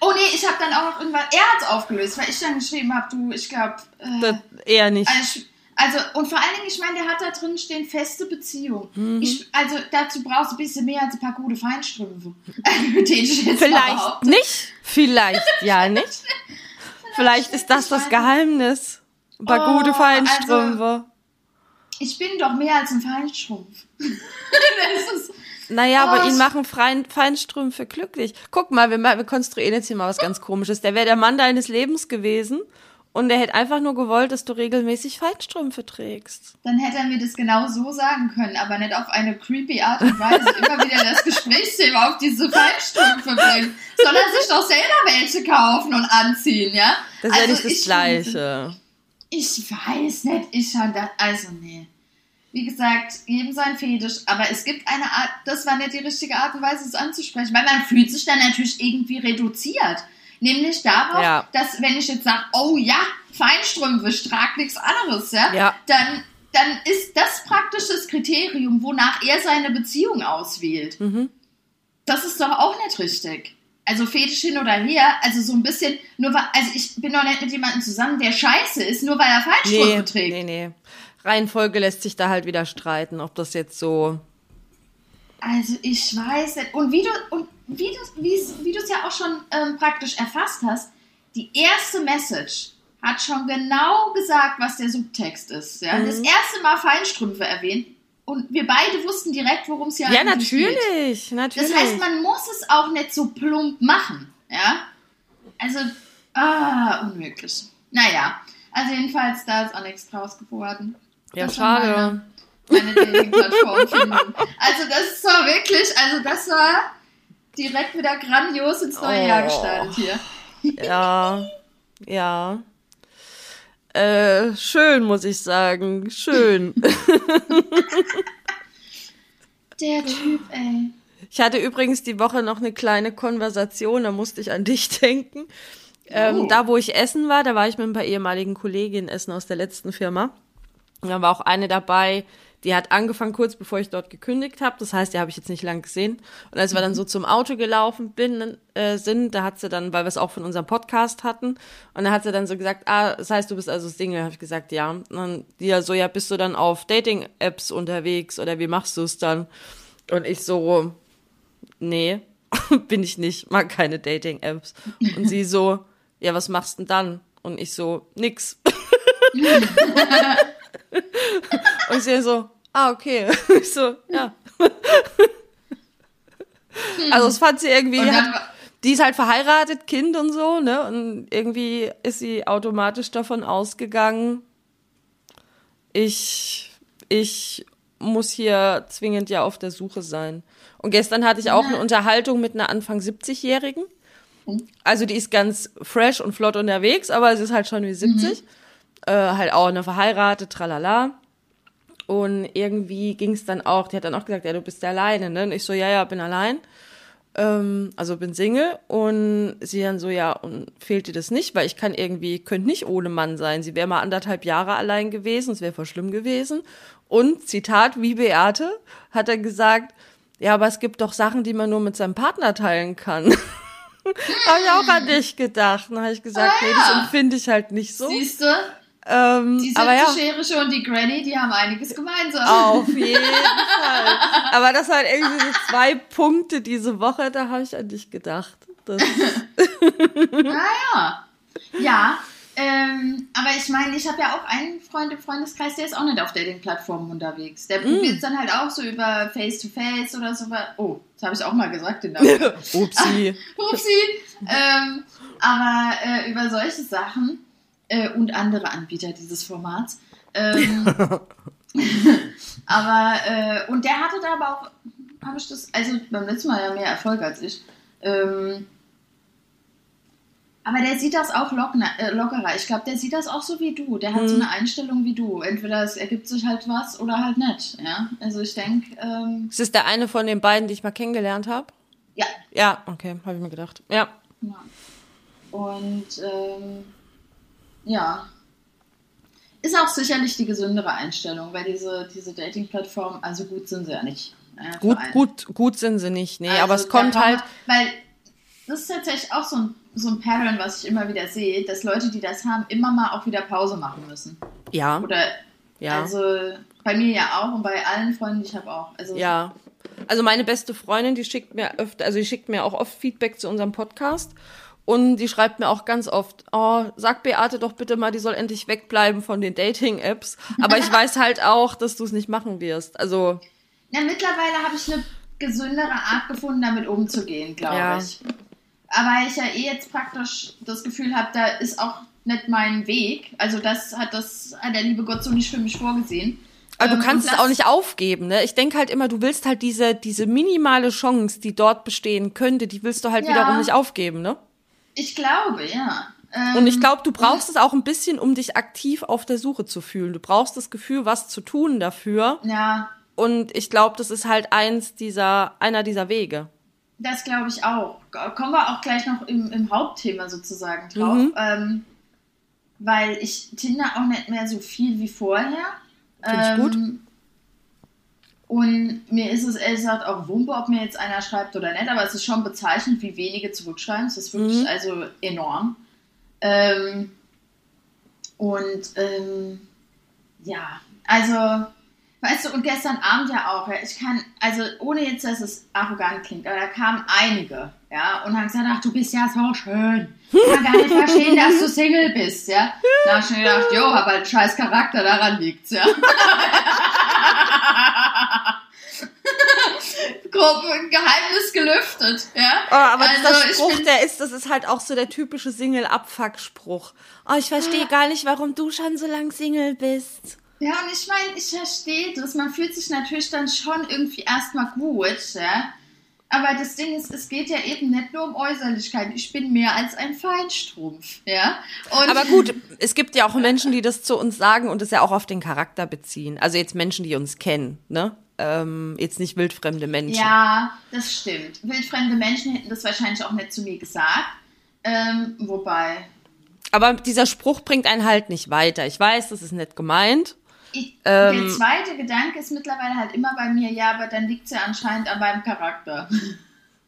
Oh nee, ich habe dann auch noch irgendwann, er hat es aufgelöst, weil ich dann geschrieben habe, du, ich glaube, äh, eher nicht. also, ich- also, und vor allen Dingen, ich meine, der hat da drin stehen, feste Beziehung. Mhm. Ich, also, dazu brauchst du ein bisschen mehr als ein paar gute Feinstrümpfe. Vielleicht nicht. Vielleicht ja nicht. Vielleicht ist das das Geheimnis. Ein paar Oh, gute Feinstrümpfe. Ich bin doch mehr als ein Feinstrumpf. ist, Naja, Oh, aber ihn machen Freien, Feinstrümpfe glücklich. Guck mal, wir, wir konstruieren jetzt hier mal was ganz komisches. Der wäre der Mann deines Lebens gewesen und der hätte einfach nur gewollt, dass du regelmäßig Feinstrümpfe trägst. dann hätte er mir das genau so sagen können, aber nicht auf eine creepy Art und Weise immer wieder das Gesprächsthema auf diese Feinstrümpfe bringen. Soll er sich doch selber welche kaufen und anziehen, ja? Das ist ja Also nicht das ich- Gleiche. Ich weiß nicht, ich fand das, also nee. Wie gesagt, jedem sein Fetisch, aber es gibt eine Art, das war nicht die richtige Art und Weise, es anzusprechen, weil man fühlt sich dann natürlich irgendwie reduziert. Nämlich darauf, Ja. dass wenn ich jetzt sage, oh ja, Feinstrümpfe, trage nichts anderes, ja, Ja. Dann, dann ist das praktisch das Kriterium, wonach er seine Beziehung auswählt. Mhm. Das ist doch auch nicht richtig. also Fetisch hin oder her, also so ein bisschen, nur weil, also ich bin doch nicht mit jemandem zusammen, der scheiße ist, nur weil er Fallschirme Nee, trägt. nee, nee. Reihenfolge lässt sich da halt wieder streiten, ob das jetzt so. Also ich weiß nicht. Und wie du und wie du wie's- wie du es ja auch schon ähm, praktisch erfasst hast, die erste Message hat schon genau gesagt, was der Subtext ist. Ja? Mhm. Das erste Mal Feinstrümpfe erwähnt und wir beide wussten direkt, worum es hier Ja, eigentlich geht. natürlich, natürlich. Das heißt, man muss es auch nicht so plump machen. Ja? Also, ah, unmöglich. Naja, also jedenfalls, da ist auch nichts draus geworden. ja, Das schade. Meine, meine. Also, das war wirklich, also, das war direkt wieder grandios ins neue Oh. Jahr gestartet hier. Ja, ja. Äh, schön, muss ich sagen. Schön. Der Typ, ey. Ich hatte übrigens die Woche noch eine kleine Konversation, da musste ich an dich denken. Ähm, Oh. Da, wo ich essen war, da war ich mit ein paar ehemaligen Kolleginnen essen aus der letzten Firma. Da war auch eine dabei, die hat angefangen kurz bevor ich dort gekündigt habe. Das heißt, die habe ich jetzt nicht lang gesehen. Und als wir dann so zum Auto gelaufen bin, äh, sind, da hat sie dann, weil wir es auch von unserem Podcast hatten, und da hat sie dann so gesagt, ah, das heißt, du bist also Single. Habe ich gesagt, ja. Und dann die ja so, ja, bist du dann auf Dating-Apps unterwegs oder wie machst du es dann? Und ich so, nee, bin ich nicht, mag keine Dating-Apps. Und sie so, ja, was machst denn dann? Und ich so, nix. Und sie so, ah, okay. Ich so, ja. Also das fand sie irgendwie, dann hat, die ist halt verheiratet, Kind und so, ne? Und irgendwie ist sie automatisch davon ausgegangen, ich, ich muss hier zwingend ja auf der Suche sein. Und gestern hatte ich auch eine Unterhaltung mit einer Anfang 70-Jährigen. Also die ist ganz fresh und flott unterwegs, aber sie ist halt schon wie 70. Äh, halt auch eine verheiratet, tralala. Und irgendwie ging es dann auch, die hat dann auch gesagt, ja, du bist ja alleine, ne? Und ich so, ja, ja, bin allein. Ähm, also bin Single. Und sie dann so, ja, und fehlt dir das nicht? Weil ich kann irgendwie, könnte nicht ohne Mann sein. Sie wäre mal anderthalb Jahre allein gewesen, es wäre voll schlimm gewesen. Und, Zitat, wie Beate, hat er gesagt, ja, aber es gibt doch Sachen, die man nur mit seinem Partner teilen kann. habe ich auch an dich gedacht. Dann habe ich gesagt, Ah, nee, das ja. empfinde ich halt nicht so. Siehst du, Ähm, die aber ja. 70-Jährige und die Granny, die haben einiges gemeinsam. Auf jeden Fall. Aber das waren irgendwie so zwei Punkte diese Woche, da habe ich an dich gedacht. Das, Naja. Ja, ähm, aber ich meine, ich habe ja auch einen Freund im Freundeskreis, der ist auch nicht auf Dating-Plattformen unterwegs. Der Mm. probiert es dann halt auch so über Face-to-Face oder so. Oh, das habe ich auch mal gesagt, den Namen. upsi. Upsi. ähm, aber äh, über solche Sachen äh, und andere Anbieter dieses Formats. Ähm, aber, äh, und der hatte da aber auch, habe ich das, also beim letzten Mal ja mehr Erfolg als ich. Ähm, aber der sieht das auch lockner, äh, lockerer. Ich glaube, der sieht das auch so wie du. Der hat so eine Einstellung wie du. Entweder es ergibt sich halt was oder halt nicht. Ja? Also ich denke, ähm, Ist das der eine von den beiden, die ich mal kennengelernt habe? ja, Ja, okay, habe ich mir gedacht. Ja. Ja. Und ähm, ja. Ist auch sicherlich die gesündere Einstellung, weil diese, diese Dating-Plattformen, also gut sind sie ja nicht. Für Gut, gut, gut sind sie nicht. Nee, Also aber es kommt man- halt. Weil das ist tatsächlich auch so ein, so ein Pattern, was ich immer wieder sehe, dass Leute, die das haben, immer mal auch wieder Pause machen müssen. Ja, Oder ja. also bei mir ja auch und bei allen Freunden, die ich habe auch. Also Ja. Also meine beste Freundin, die schickt mir öfter, also die schickt mir auch oft Feedback zu unserem Podcast. Und die schreibt mir auch ganz oft, oh, sag Beate doch bitte mal, die soll endlich wegbleiben von den Dating-Apps. Aber ich weiß halt auch, dass du es nicht machen wirst. Also, Ja, mittlerweile habe ich eine gesündere Art gefunden, damit umzugehen, glaube Ja. ich. Aber ich ja eh jetzt praktisch das Gefühl habe, da ist auch nicht mein Weg. Also das hat das hat der liebe Gott so nicht für mich vorgesehen. aber Ähm, du kannst und es auch nicht aufgeben, ne? Ich denke halt immer, du willst halt diese, diese minimale Chance, die dort bestehen könnte, die willst du halt Ja. wiederum nicht aufgeben, ne? Ich glaube, ja. Ähm, Und ich glaube, du brauchst es auch ein bisschen, um dich aktiv auf der Suche zu fühlen. Du brauchst das Gefühl, was zu tun dafür. Ja, Und ich glaube, das ist halt eins dieser, einer dieser Wege. das glaube ich auch. Kommen wir auch gleich noch im, im Hauptthema sozusagen drauf. Mhm. Ähm, weil ich Tinder auch nicht mehr so viel wie vorher. Finde ich gut. Und mir ist es ehrlich gesagt auch Wumpe, ob mir jetzt einer schreibt oder nicht, aber es ist schon bezeichnend, wie wenige zurückschreiben. Es ist wirklich Mhm. also enorm. Ähm, und ähm, ja, also, weißt du, und gestern Abend ja auch, ja, ich kann, also ohne jetzt, dass es arrogant klingt, aber da kamen einige, ja, und haben gesagt, ach, du bist ja so schön. Ich kann gar nicht verstehen, dass du Single bist, ja. Da hab ich mir gedacht, jo, hab halt einen scheiß Charakter, daran liegt's, ja. Gruppen, Geheimnis gelüftet, ja. Oh, aber Also, dieser Spruch, der ist, das ist halt auch so der typische Single-Abfuck-Spruch. Oh, ich verstehe gar nicht, warum du schon so lang Single bist. Ja, und ich meine, ich verstehe das. Man fühlt sich natürlich dann schon irgendwie erstmal gut, ja. Aber das Ding ist, es geht ja eben nicht nur um Äußerlichkeit. Ich bin mehr als ein Feinstrumpf, ja. Und Aber gut, es gibt ja auch Menschen, die das zu uns sagen und es ja auch auf den Charakter beziehen. Also jetzt Menschen, die uns kennen, ne? Ähm, jetzt nicht wildfremde Menschen. Ja, das stimmt. Wildfremde Menschen hätten das wahrscheinlich auch nicht zu mir gesagt. Ähm, wobei, Aber dieser Spruch bringt einen halt nicht weiter. Ich weiß, das ist nicht gemeint. Ich, Ähm. der zweite Gedanke ist mittlerweile halt immer bei mir, ja, aber dann liegt es ja anscheinend an meinem Charakter.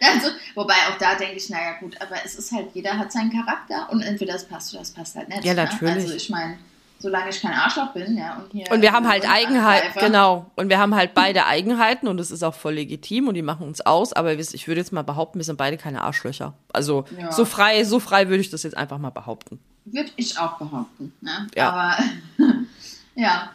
also, wobei auch da denke ich, naja gut, aber es ist halt, jeder hat seinen Charakter und entweder das passt oder das passt halt nicht. Ja, Ne? natürlich. Also ich meine, solange ich kein Arschloch bin, ja, und hier. Und wir haben halt Eigenheiten, genau. Und wir haben halt beide Eigenheiten und es ist auch voll legitim und die machen uns aus. Aber ich würde jetzt mal behaupten, wir sind beide keine Arschlöcher. Also Ja. so frei, so frei würde ich das jetzt einfach mal behaupten. Würde ich auch behaupten. Ne? Ja. Aber, ja.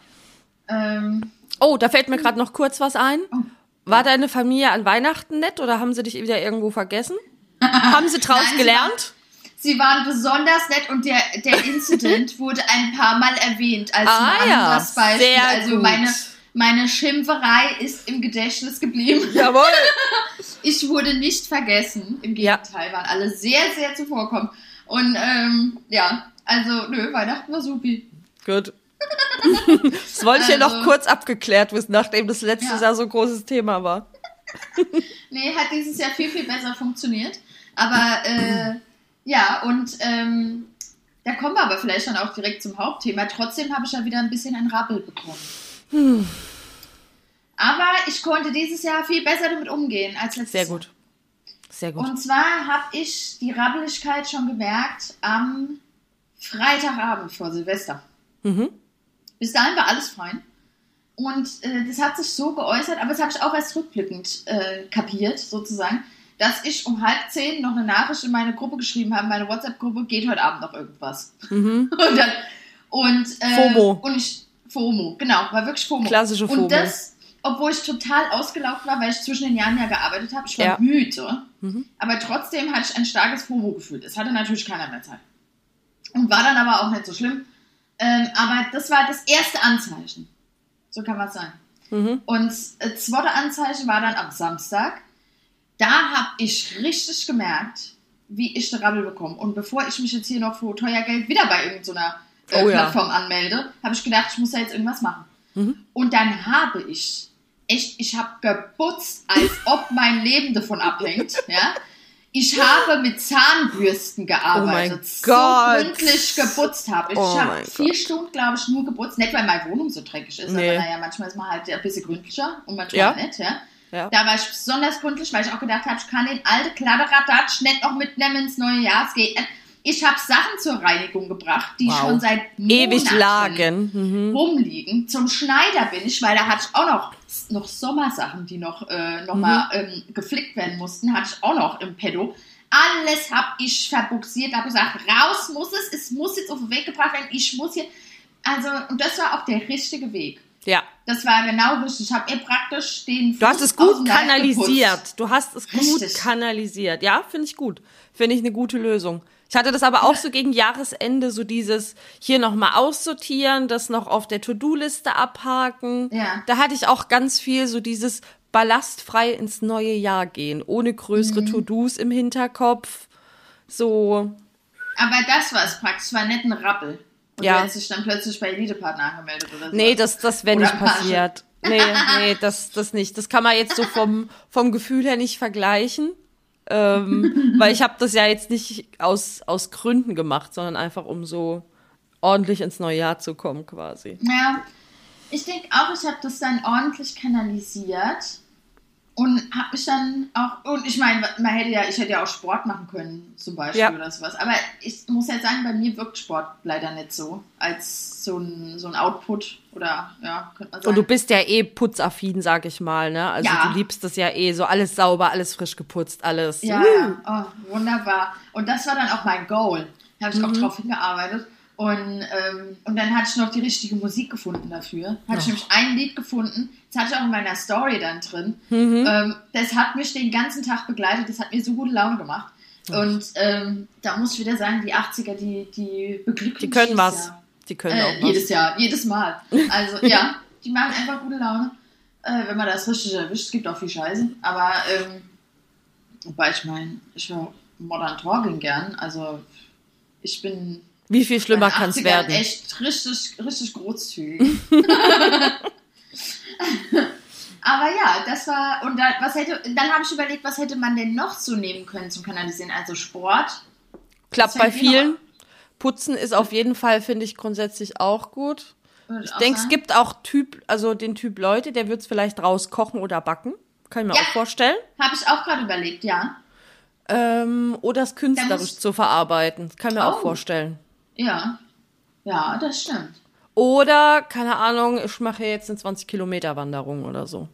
Ähm, Oh, da fällt mir gerade noch kurz was ein. Oh. War deine Familie an Weihnachten nett oder haben sie dich wieder irgendwo vergessen? haben sie draus Nein, sie gelernt? Sie waren besonders nett und der, der Incident wurde ein paar Mal erwähnt als Ah, ein ja, anderes Beispiel. sehr also gut. meine, meine Schimpferei ist im Gedächtnis geblieben. Jawohl. Ich wurde nicht vergessen. Im Ja. Gegenteil, waren alle sehr, sehr zuvorkommen. Und ähm, ja, also nö, Weihnachten war supi. Gut. Das wollte ich ja noch Also- kurz abgeklärt wissen, nachdem das letztes Ja. Jahr so ein großes Thema war. Nee, hat dieses Jahr viel, viel besser funktioniert. Aber äh, ja, und ähm, da kommen wir aber vielleicht dann auch direkt zum Hauptthema. Trotzdem habe ich ja wieder ein bisschen ein Rappel bekommen. Hm. Aber ich konnte dieses Jahr viel besser damit umgehen als letztes Sehr Jahr. gut. Sehr gut. Und zwar habe ich die Rabbeligkeit schon gemerkt am Freitagabend vor Silvester. Mhm. Bis dahin war alles fein. Und äh, das hat sich so geäußert, aber das habe ich auch erst rückblickend äh, kapiert, sozusagen, dass ich um halb zehn noch eine Nachricht in meine Gruppe geschrieben habe, meine WhatsApp-Gruppe, geht heute Abend noch irgendwas. Mhm. Und dann, und, äh, FOMO. Und ich, FOMO, genau, war wirklich FOMO. Klassische FOMO. Und das, obwohl ich total ausgelaugt war, weil ich zwischen den Jahren ja gearbeitet habe, ich war Ja. müde, Mhm. aber trotzdem hatte ich ein starkes FOMO-Gefühl. Es hatte natürlich keiner mehr Zeit. Und war dann aber auch nicht so schlimm. Ähm, aber das war das erste Anzeichen. So kann man es sagen. Mhm. Und das zweite Anzeichen war dann am Samstag. Da habe ich richtig gemerkt, wie ich den Rabbel bekomme. Und bevor ich mich jetzt hier noch für teuer Geld wieder bei irgendeiner äh, Oh ja. Plattform anmelde, habe ich gedacht, ich muss da jetzt irgendwas machen. Mhm. Und dann habe ich, echt, ich habe geputzt, als ob mein Leben davon abhängt. Ja? Ich habe mit Zahnbürsten gearbeitet. Oh Gott. So gründlich geputzt habe ich. Oh habe mein vier Stunden, glaube ich, nur geputzt. Nicht, weil meine Wohnung so dreckig ist, Nee. aber naja, manchmal ist man halt ein bisschen gründlicher und manchmal Ja. nicht. Ja? Ja. Da war ich besonders gründlich, weil ich auch gedacht habe, ich kann den alten Kladderadatsch nicht noch mitnehmen ins neue Jahr. Es geht. Ich habe Sachen zur Reinigung gebracht, die Wow. schon seit Monaten Ewig lagen. Mhm. rumliegen. Zum Schneider bin ich, weil da hatte ich auch noch, noch Sommersachen, die noch, äh, noch Mhm. mal ähm, geflickt werden mussten, hatte ich auch noch im Pedo. Alles habe ich verbuxiert, habe gesagt, raus muss es, es muss jetzt auf den Weg gebracht werden, ich muss hier. Also, und das war auch der richtige Weg. Ja. Das war genau richtig. Ich habe ihr praktisch den Du hast Fuß es gut kanalisiert. Du hast es gut Richtig. kanalisiert. Ja, finde ich gut. Finde ich eine gute Lösung. Ich hatte das aber auch so gegen Jahresende, so dieses hier nochmal aussortieren, das noch auf der To-Do-Liste abhaken. Ja. Da hatte ich auch ganz viel so dieses ballastfrei ins neue Jahr gehen, ohne größere Mhm. To-Dos im Hinterkopf. So, Aber das war es praktisch, war nicht ein Rappel. Und Ja. du hättest dich dann plötzlich bei Elite-Partner angemeldet oder so. Nee, das, das wäre nicht passiert. Nee, nee, das, das nicht. Das kann man jetzt so vom, vom Gefühl her nicht vergleichen. Ähm, weil ich habe das ja jetzt nicht aus, aus Gründen gemacht, sondern einfach um so ordentlich ins neue Jahr zu kommen quasi. Ja, Ich denke auch, ich habe das dann ordentlich kanalisiert und habe mich dann auch, und ich meine, man hätte ja, ich hätte ja auch Sport machen können, zum Beispiel Ja. oder sowas. Aber ich muss ja sagen, bei mir wirkt Sport leider nicht so, als so ein, so ein Output oder, ja, könnte man sagen. Und du bist ja eh putzaffin, sag ich mal, ne? Also Ja. du liebst das ja eh, so alles sauber, alles frisch geputzt, alles. Ja, Woo. ja. Oh, wunderbar. Und das war dann auch mein Goal. Da habe ich Mhm. auch drauf hingearbeitet. Und, ähm, und dann hatte ich noch die richtige Musik gefunden dafür. Hatte ich nämlich ein Lied gefunden. Das hatte ich auch in meiner Story dann drin. Mhm. Ähm, das hat mich den ganzen Tag begleitet. Das hat mir so gute Laune gemacht. Und ähm, da muss ich wieder sagen, die 80er, die, die beglücken Die können was. Jahr. Die können Äh, auch was. jedes Jahr, jedes Mal. Also ja, die machen einfach gute Laune, äh, wenn man das richtig erwischt. Es gibt auch viel Scheiße, aber ähm, wobei ich meine, ich höre Modern Talking gern. Also ich bin Wie viel schlimmer kann es 80ern werden? echt richtig, richtig großzügig. Aber ja, das war, und dann, was hätte, dann habe ich überlegt, was hätte man denn noch so nehmen können zum Kanalisieren? Also Sport. Klappt bei vielen. Putzen ist auf jeden Fall, finde ich, grundsätzlich auch gut. würde Ich auch denke, es gibt auch Typ, also den Typ Leute, der wird es vielleicht rauskochen oder backen. Kann ich mir Ja. auch vorstellen. Habe ich auch gerade überlegt, ja. Ähm, oder es künstlerisch zu verarbeiten. Kann ich mir auch Oh. vorstellen. Ja. Ja, das stimmt. Oder, keine Ahnung, ich mache jetzt eine 20 Kilometer Wanderung oder so.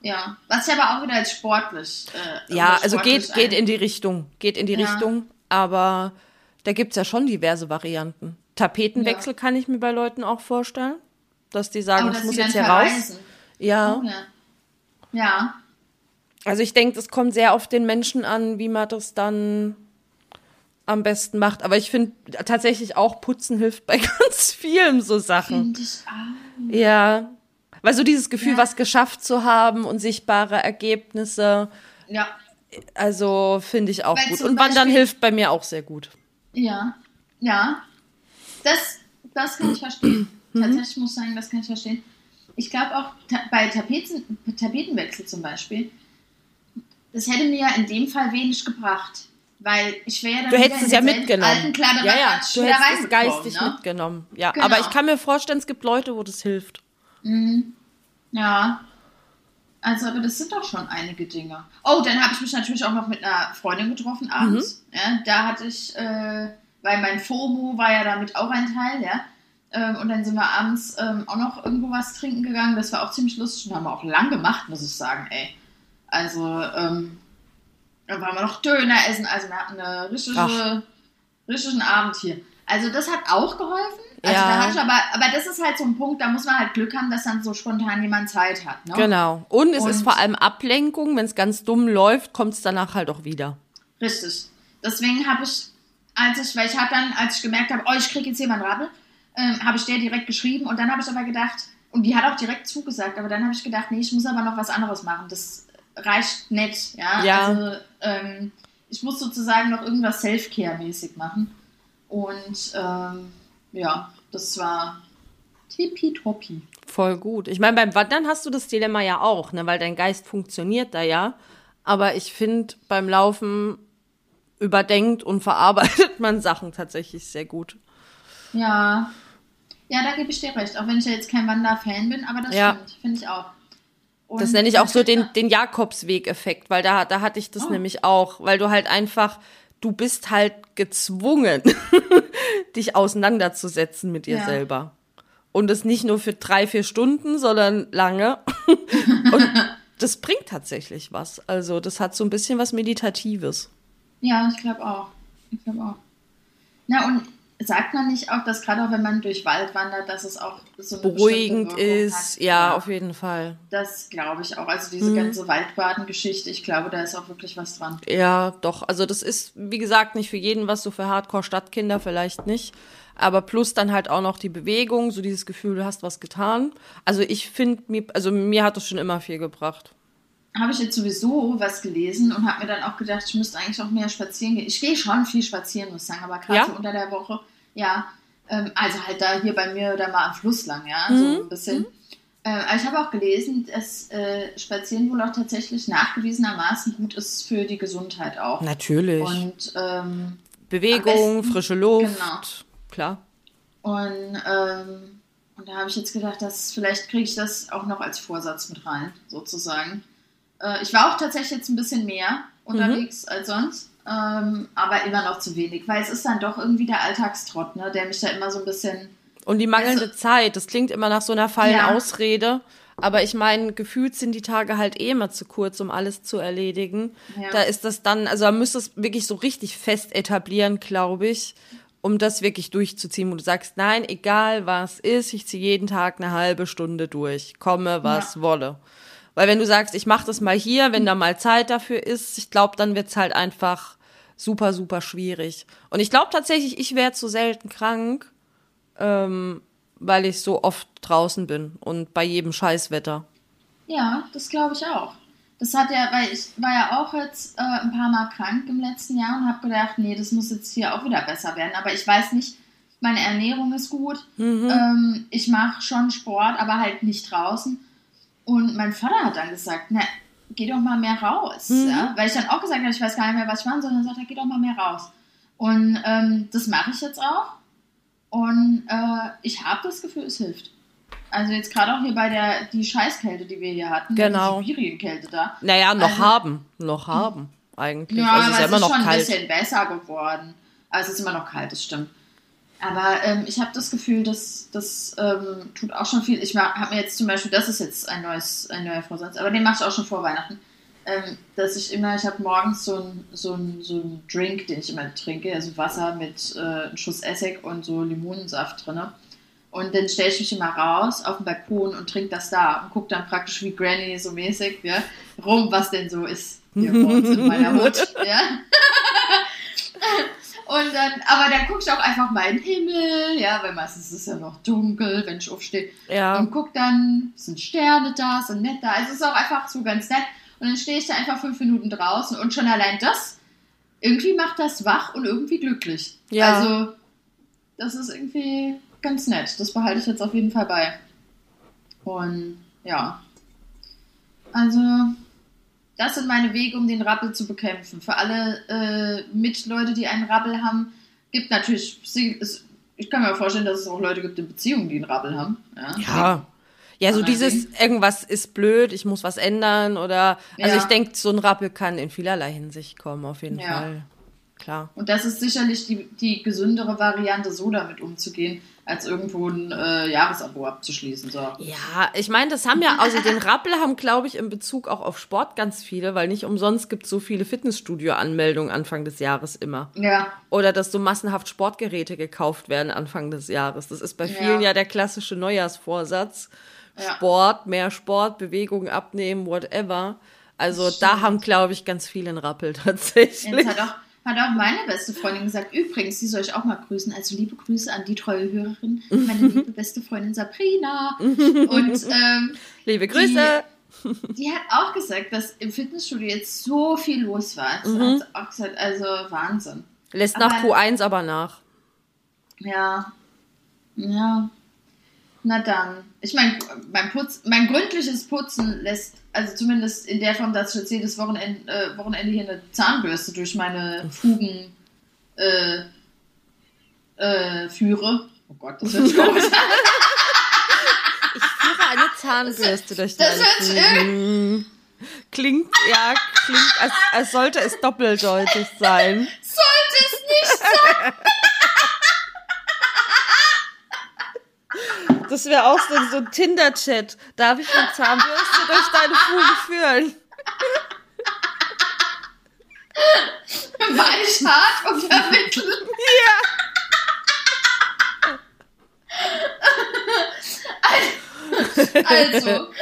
Ja. Was ich aber auch wieder als sportlich. Äh, Ja, also sportlich geht, geht in die Richtung. Geht in die Ja. Richtung, aber da gibt's ja schon diverse Varianten. Tapetenwechsel kann ich mir bei Leuten auch vorstellen. Dass die sagen, Oh, ich muss jetzt hier raus. Ja. Oh, ja. Ja. Also ich denke, es kommt sehr auf den Menschen an, wie man das dann am besten macht. Aber ich finde tatsächlich auch Putzen hilft bei ganz vielen so Sachen. Finde ich auch. Ja. Weil so dieses Gefühl, Ja. was geschafft zu haben und sichtbare Ergebnisse, Ja. also finde ich auch Weil gut. Und Wandern Beispiel- hilft bei mir auch sehr gut. Ja. Ja. Das, das kann ich verstehen. Mhm. Tatsächlich muss ich sagen, das kann ich verstehen. Ich glaube auch ta bei Tapeten, Tapetenwechsel zum Beispiel, das hätte mir ja in dem Fall wenig gebracht. Weil ich wäre ja dann Du hättest es ja mitgenommen. alten Kleidersack ja, ja, du hättest es geistig ne? mitgenommen. Ja, Genau. aber ich kann mir vorstellen, es gibt Leute, wo das hilft. Ja. Also, aber das sind doch schon einige Dinge. Oh, dann habe ich mich natürlich auch noch mit einer Freundin getroffen abends. Mhm. Ja, da hatte ich, äh, weil mein FOMO war ja damit auch ein Teil, ja. Ähm, und dann sind wir abends ähm, auch noch irgendwo was trinken gegangen. Das war auch ziemlich lustig und haben wir auch lang gemacht, muss ich sagen, ey. Also, ähm, dann waren wir noch Döner essen. Also, wir hatten einen richtige, richtigen Abend hier. Also, das hat auch geholfen. Also, Ja. da hatte ich aber, aber das ist halt so ein Punkt, da muss man halt Glück haben, dass dann so spontan jemand Zeit hat. Ne? Genau. Und es Und- ist vor allem Ablenkung. Wenn es ganz dumm läuft, kommt es danach halt auch wieder. Richtig. Deswegen habe ich, als ich, weil ich habe dann, als ich gemerkt habe, oh, ich kriege jetzt jemanden Rabbel, ähm, habe ich der direkt geschrieben und dann habe ich aber gedacht, und die hat auch direkt zugesagt, aber dann habe ich gedacht, nee, ich muss aber noch was anderes machen. Das reicht nicht, ja. Ja. Also ähm, ich muss sozusagen noch irgendwas Self-Care-mäßig machen. Und ähm, ja, das war tippitoppi. Voll gut. Ich meine, beim Wandern hast du das Dilemma ja auch, ne? weil dein Geist funktioniert da ja. Aber ich finde, beim Laufen überdenkt und verarbeitet man Sachen tatsächlich sehr gut. Ja. Ja, da gebe ich dir recht, auch wenn ich ja jetzt kein Wander-Fan bin, aber das Ja. stimmt, finde ich auch. Und Das nenne ich auch so den, den Jakobsweg-Effekt, weil da, da hatte ich das Oh. nämlich auch, weil du halt einfach, du bist halt gezwungen, dich auseinanderzusetzen mit dir Ja. selber. Und das nicht nur für drei, vier Stunden, sondern lange. Und das bringt tatsächlich was. Also das hat so ein bisschen was Meditatives. Ja, ich glaube auch. Ich glaube auch. Na, und sagt man nicht auch, dass gerade auch wenn man durch Wald wandert, dass es auch so Beruhigend ist, hat? ja, auf jeden Fall. Das glaube ich auch. Also diese Mhm. ganze Waldbaden-Geschichte, ich glaube, da ist auch wirklich was dran. Ja, doch. Also das ist, wie gesagt, nicht für jeden was, so für Hardcore-Stadtkinder vielleicht nicht. Aber plus dann halt auch noch die Bewegung, so dieses Gefühl, du hast was getan. Also ich finde, mir, also mir hat das schon immer viel gebracht. Habe ich jetzt sowieso was gelesen und habe mir dann auch gedacht, ich müsste eigentlich auch mehr spazieren gehen. Ich gehe schon viel spazieren, muss ich sagen, aber gerade Ja? so unter der Woche, ja. Ähm, also halt da hier bei mir da mal am Fluss lang, ja, Mhm. so ein bisschen. Äh, aber ich habe auch gelesen, dass äh, Spazieren wohl auch tatsächlich nachgewiesenermaßen gut ist für die Gesundheit auch. Natürlich. Und, ähm, Bewegung, besten- frische Luft. genau. Klar. und, ähm, und Und da habe ich jetzt gedacht, dass vielleicht kriege ich das auch noch als Vorsatz mit rein, sozusagen. Äh, ich war auch tatsächlich jetzt ein bisschen mehr unterwegs mhm. als sonst, ähm, aber immer noch zu wenig, weil es ist dann doch irgendwie der Alltagstrott, ne, der mich da immer so ein bisschen. Und die mangelnde also, Zeit, das klingt immer nach so einer fallen ja. Ausrede. Aber ich meine, gefühlt sind die Tage halt eh immer zu kurz, um alles zu erledigen. Ja. Da ist das dann, also da müsste es wirklich so richtig fest etablieren, glaube ich, um das wirklich durchzuziehen, wo du sagst, nein, egal was ist, ich ziehe jeden Tag eine halbe Stunde durch, komme was ja. wolle. Weil wenn du sagst, ich mache das mal hier, wenn da mal Zeit dafür ist, ich glaube, dann wird's halt einfach super, super schwierig. Und ich glaube tatsächlich, ich werde zu selten krank, ähm, weil ich so oft draußen bin und bei jedem Scheißwetter. Ja, das glaube ich auch. Das hat ja, weil ich war ja auch jetzt äh, ein paar Mal krank im letzten Jahr und habe gedacht, nee, das muss jetzt hier auch wieder besser werden. Aber ich weiß nicht, meine Ernährung ist gut. Mhm. Ähm, ich mache schon Sport, aber halt nicht draußen. Und mein Vater hat dann gesagt, na, geh doch mal mehr raus. Mhm. Ja? Weil ich dann auch gesagt habe, ich weiß gar nicht mehr, was ich machen soll. Dann sagt er, geh doch mal mehr raus. Und ähm, das mache ich jetzt auch. Und äh, ich habe das Gefühl, es hilft. Also jetzt gerade auch hier bei der die Scheißkälte, die wir hier hatten, genau. die Sibirien-Kälte da. Naja, noch also, haben, noch haben eigentlich. Ja, also aber es ist, ja immer ist schon kalt. ein bisschen besser geworden. Also es ist immer noch kalt, das stimmt. Aber ähm, ich habe das Gefühl, dass das ähm, tut auch schon viel. Ich habe mir jetzt zum Beispiel, das ist jetzt ein neues, ein neuer Vorsatz, aber den mache ich auch schon vor Weihnachten ähm, dass ich immer, ich habe morgens so einen so so ein Drink, den ich immer trinke, also Wasser mit äh, einem Schuss Essig und so Limonensaft drin. Und dann stelle ich mich immer raus auf den Balkon und trinke das da und gucke dann praktisch wie Granny so mäßig ja, rum, was denn so ist hier vor uns in meiner Hut. Ja. Und dann, aber dann gucke ich auch einfach mal in den Himmel, ja, weil meistens ist es ja noch dunkel, wenn ich aufstehe. Ja. Und guck dann, sind Sterne da, sind nett da. Also es ist auch einfach so ganz nett. Und dann stehe ich da einfach fünf Minuten draußen und schon allein das, irgendwie macht das wach und irgendwie glücklich. Ja. Also, das ist irgendwie ganz nett. Das behalte ich jetzt auf jeden Fall bei. Und ja. Also, das sind meine Wege, um den Rappel zu bekämpfen. Für alle äh, Mitleute, die einen Rappel haben, gibt natürlich, ich kann mir vorstellen, dass es auch Leute gibt in Beziehungen, die einen Rappel haben. Ja. ja. Ja, so dieses, irgendwas ist blöd, ich muss was ändern oder, also ja. ich denke, so ein Rappel kann in vielerlei Hinsicht kommen, auf jeden ja. Fall. Klar. Und das ist sicherlich die, die gesündere Variante, so damit umzugehen, als irgendwo ein äh, Jahresabo abzuschließen. So. Ja, ich meine, das haben ja, also den Rappel haben, glaube ich, in Bezug auch auf Sport ganz viele, weil nicht umsonst gibt es so viele Fitnessstudio-Anmeldungen Anfang des Jahres immer. Ja. Oder dass so massenhaft Sportgeräte gekauft werden Anfang des Jahres. Das ist bei vielen ja, ja der klassische Neujahrsvorsatz. Ja. Sport, mehr Sport, Bewegung abnehmen, whatever. Also da haben, glaube ich, ganz viele einen Rappel tatsächlich. Hat auch, meine beste Freundin gesagt, übrigens, die soll ich auch mal grüßen. Also liebe Grüße an die treue Hörerin, meine liebe beste Freundin Sabrina. Und ähm, liebe Grüße. Die, die, hat auch gesagt, dass im Fitnessstudio jetzt so viel los war. Sie mhm. hat auch gesagt, also Wahnsinn. Lässt aber, nach Q1 aber nach. Ja. Ja. Na dann. Ich meine, mein, Putz, mein gründliches Putzen lässt, also zumindest in der Form, dass ich jetzt jedes Wochenende, äh, Wochenende hier eine Zahnbürste durch meine Fugen äh, äh, führe. Oh Gott, das hört sich komisch an. Ich führe eine Zahnbürste durch deine das Fugen. Klingt, ja, klingt, als, als sollte es doppeldeutig sein. Sollte es nicht sein. Das wäre auch so, so ein Tinder-Chat. Darf ich eine Zahnbürste durch deine Fuge führen? Weich, hart und vermitteln. Ja. Also.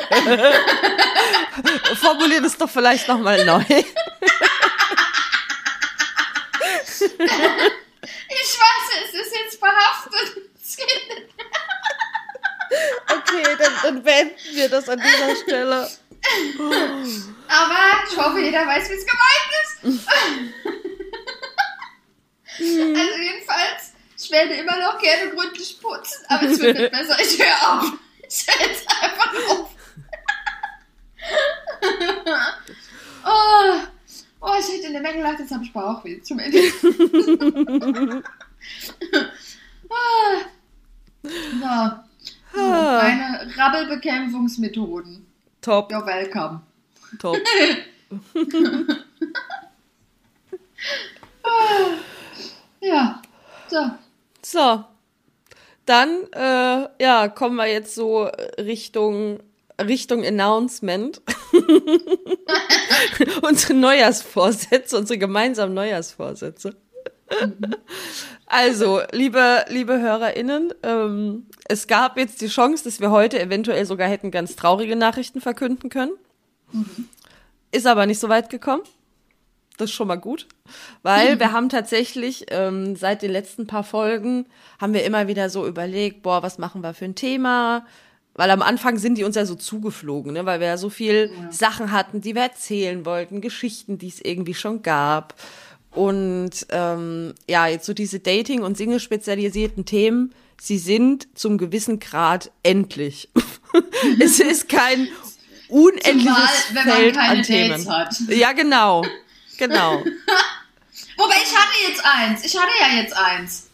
Formulier das doch vielleicht nochmal neu. Ich weiß, es ist jetzt behaftet. Es geht nicht Okay, dann, dann beenden wir das an dieser Stelle. Aber ich hoffe, jeder weiß, wie es gemeint ist. also jedenfalls, ich werde immer noch gerne gründlich putzen, aber es wird nicht besser. Ich höre auf. Ich höre jetzt einfach auf. oh, oh, ich hätte in der Menge gelacht, jetzt habe ich Bauchweh. Zum Ende. oh. So. Bekämpfungsmethoden. Top, You're welcome. top. Ja, so. So, dann äh, ja, kommen wir jetzt so Richtung Richtung Announcement. unsere Neujahrsvorsätze, unsere gemeinsamen Neujahrsvorsätze. Also, liebe, liebe HörerInnen, ähm, es gab jetzt die Chance, dass wir heute eventuell sogar hätten ganz traurige Nachrichten verkünden können. Ist aber nicht so weit gekommen. Das ist schon mal gut, weil wir haben tatsächlich ähm, seit den letzten paar Folgen haben wir immer wieder so überlegt, boah, was machen wir für ein Thema? Weil am Anfang sind die uns ja so zugeflogen, ne? weil wir ja so viel Sachen hatten, die wir erzählen wollten, Geschichten, die es irgendwie schon gab. Und ähm, ja, jetzt so diese Dating- und Single-spezialisierten Themen, sie sind zum gewissen Grad endlich. es ist kein unendliches Zumal, wenn man Feld keine an Dates Themen. hat. Ja, genau. Genau. Wobei, ich hatte jetzt eins. Ich hatte ja jetzt eins.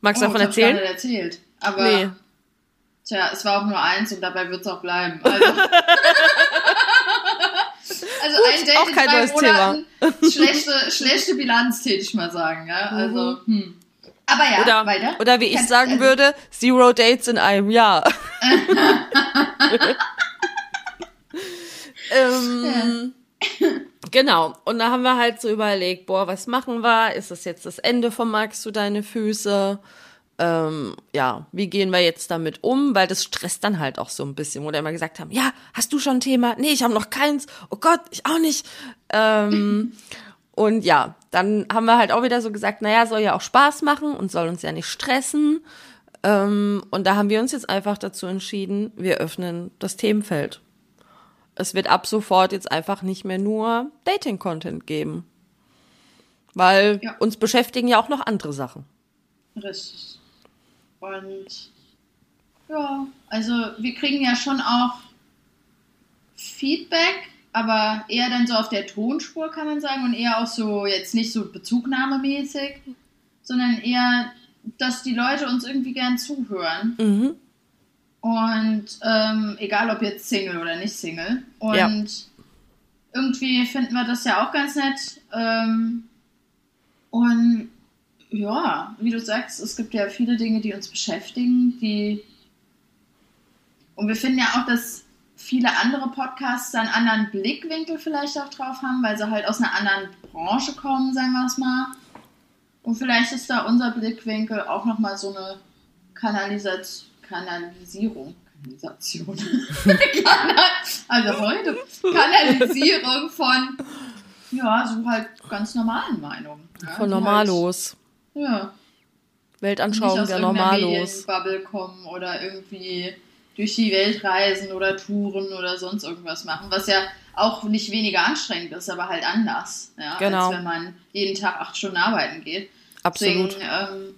Magst du Oh, davon ich erzählen? nicht erzählt. Aber, Nee. tja, es war auch nur eins und dabei wird es auch bleiben. Also, also ein Date auch in kein neues Monaten, schlechte, schlechte Bilanz, täte ich mal sagen. Ja? Also, hm. Aber ja, Mhm. Oder, weiter. oder wie ich Kannst- sagen also, würde, Zero Dates in einem Jahr. ähm, Genau. Und da haben wir halt so überlegt, boah, was machen wir? Ist das jetzt das Ende von Magst du deine Füße? Ähm, ja, wie gehen wir jetzt damit um? Weil das stresst dann halt auch so ein bisschen, wo wir immer gesagt haben, ja, hast du schon ein Thema? Nee, ich habe noch keins. Oh Gott, ich auch nicht. Ähm, und ja, dann haben wir halt auch wieder so gesagt, naja, soll ja auch Spaß machen und soll uns ja nicht stressen. Ähm, und da haben wir uns jetzt einfach dazu entschieden, wir öffnen das Themenfeld. Es wird ab sofort jetzt einfach nicht mehr nur Dating-Content geben. Weil Ja. uns beschäftigen ja auch noch andere Sachen. Richtig. Und ja, also wir kriegen ja schon auch Feedback, aber eher dann so auf der Tonspur kann man sagen und eher auch so jetzt nicht so bezugnahmemäßig, sondern eher, dass die Leute uns irgendwie gern zuhören. Mhm. Und ähm, egal ob jetzt Single oder nicht Single. Und Ja. irgendwie finden wir das ja auch ganz nett. Ähm, und ja, wie du sagst, es gibt ja viele Dinge, die uns beschäftigen, die und wir finden ja auch, dass viele andere Podcasts da einen anderen Blickwinkel vielleicht auch drauf haben, weil sie halt aus einer anderen Branche kommen, sagen wir es mal. Und vielleicht ist da unser Blickwinkel auch nochmal so eine Kanalisation, Kanalisierung. Kanalisation. Kanal- also heute. Kanalisierung von, ja, so halt ganz normalen Meinungen. Ja, Von Normalos. Ja, Weltanschauung der Normalos. Medienbubble kommen oder irgendwie durch die Welt reisen oder touren oder sonst irgendwas machen, was ja auch nicht weniger anstrengend ist, aber halt anders, ja, Genau. als wenn man jeden Tag acht Stunden arbeiten geht. Absolut. Deswegen ähm,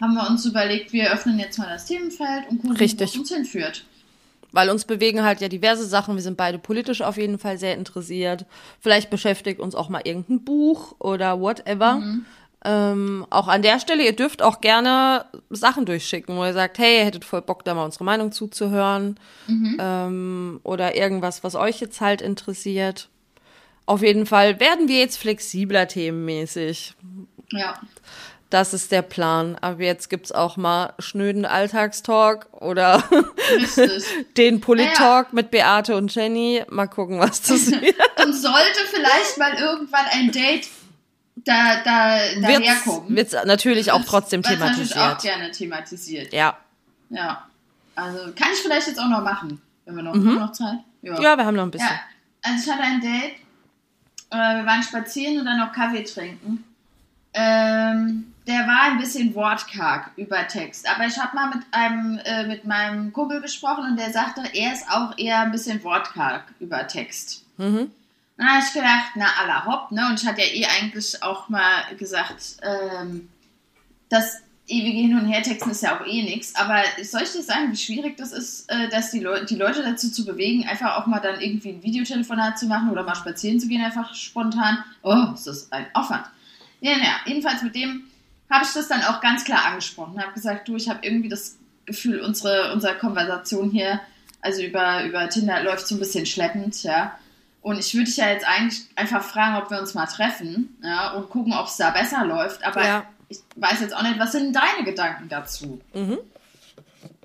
haben wir uns überlegt, wir öffnen jetzt mal das Themenfeld und gucken, Richtig. wo es uns hinführt. Weil uns bewegen halt ja diverse Sachen. Wir sind beide politisch auf jeden Fall sehr interessiert. Vielleicht beschäftigt uns auch mal irgendein Buch oder whatever. Mhm. Ähm, auch an der Stelle, ihr dürft auch gerne Sachen durchschicken, wo ihr sagt, hey, ihr hättet voll Bock, da mal unsere Meinung zuzuhören. Mhm. Ähm, oder irgendwas, was euch jetzt halt interessiert. Auf jeden Fall werden wir jetzt flexibler themenmäßig. Ja, Das ist der Plan. Aber jetzt gibt's auch mal schnöden Alltagstalk oder den Polit-Talk Naja. mit Beate und Jenny. Mal gucken, was das wird. und sollte vielleicht mal irgendwann ein Date da, da, daherkommen. Wird's natürlich auch trotzdem was natürlich auch thematisiert. gerne thematisiert. Ja. Ja. Also kann ich vielleicht jetzt auch noch machen, wenn wir noch, noch Zeit. Mhm. ja, wir haben noch ein bisschen. Ja, also ich hatte ein Date, äh, wir waren spazieren und dann noch Kaffee trinken. Ähm, der war ein bisschen wortkarg über Text, aber ich habe mal mit einem äh, mit meinem Kumpel gesprochen und der sagte, er ist auch eher ein bisschen wortkarg über Text. Mhm. Dann habe ich gedacht, na aller hopp, ne? Und ich hatte ja eh eigentlich auch mal gesagt, ähm, das ewige Hin- und Hertexten ist ja auch eh nichts. Aber soll ich dir sagen, wie schwierig das ist, äh, dass die, Leu die Leute dazu zu bewegen, einfach auch mal dann irgendwie ein Videotelefonat zu machen oder mal spazieren zu gehen, einfach spontan? Oh, ist das ein Aufwand. Ja, ja, jedenfalls mit dem habe ich das dann auch ganz klar angesprochen. Habe gesagt, du, ich habe irgendwie das Gefühl, unsere, unsere Konversation hier Also über, über Tinder läuft so ein bisschen schleppend, ja. Und ich würde dich ja jetzt eigentlich einfach fragen, ob wir uns mal treffen ja, und gucken, ob es da besser läuft. Aber Ja. ich weiß jetzt auch nicht, was sind deine Gedanken dazu?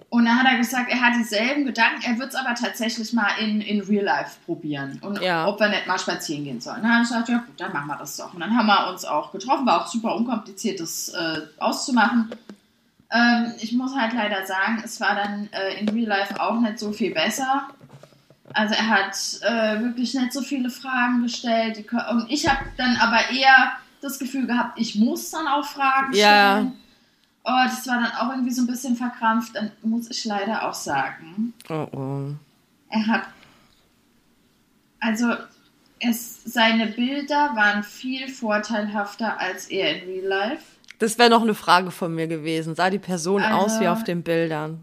Und dann hat er gesagt, er hat dieselben Gedanken, er wird es aber tatsächlich mal in, in Real Life probieren. Und Ja. ob wir nicht mal spazieren gehen sollen. Dann habe ich gesagt, ja gut, dann machen wir das doch. Und dann haben wir uns auch getroffen, war auch super unkompliziert, das äh, auszumachen. Ähm, ich muss halt leider sagen, es war dann äh, in Real Life auch nicht so viel besser. Also er hat äh, wirklich nicht so viele Fragen gestellt. Und ich habe dann aber eher das Gefühl gehabt, ich muss dann auch Fragen Ja. stellen. Oh, das war dann auch irgendwie so ein bisschen verkrampft. Dann muss ich leider auch sagen, Oh, oh. er hat, also es, seine Bilder waren viel vorteilhafter als er in Real Life. Das wäre noch eine Frage von mir gewesen. Sah die Person Also- aus wie auf den Bildern?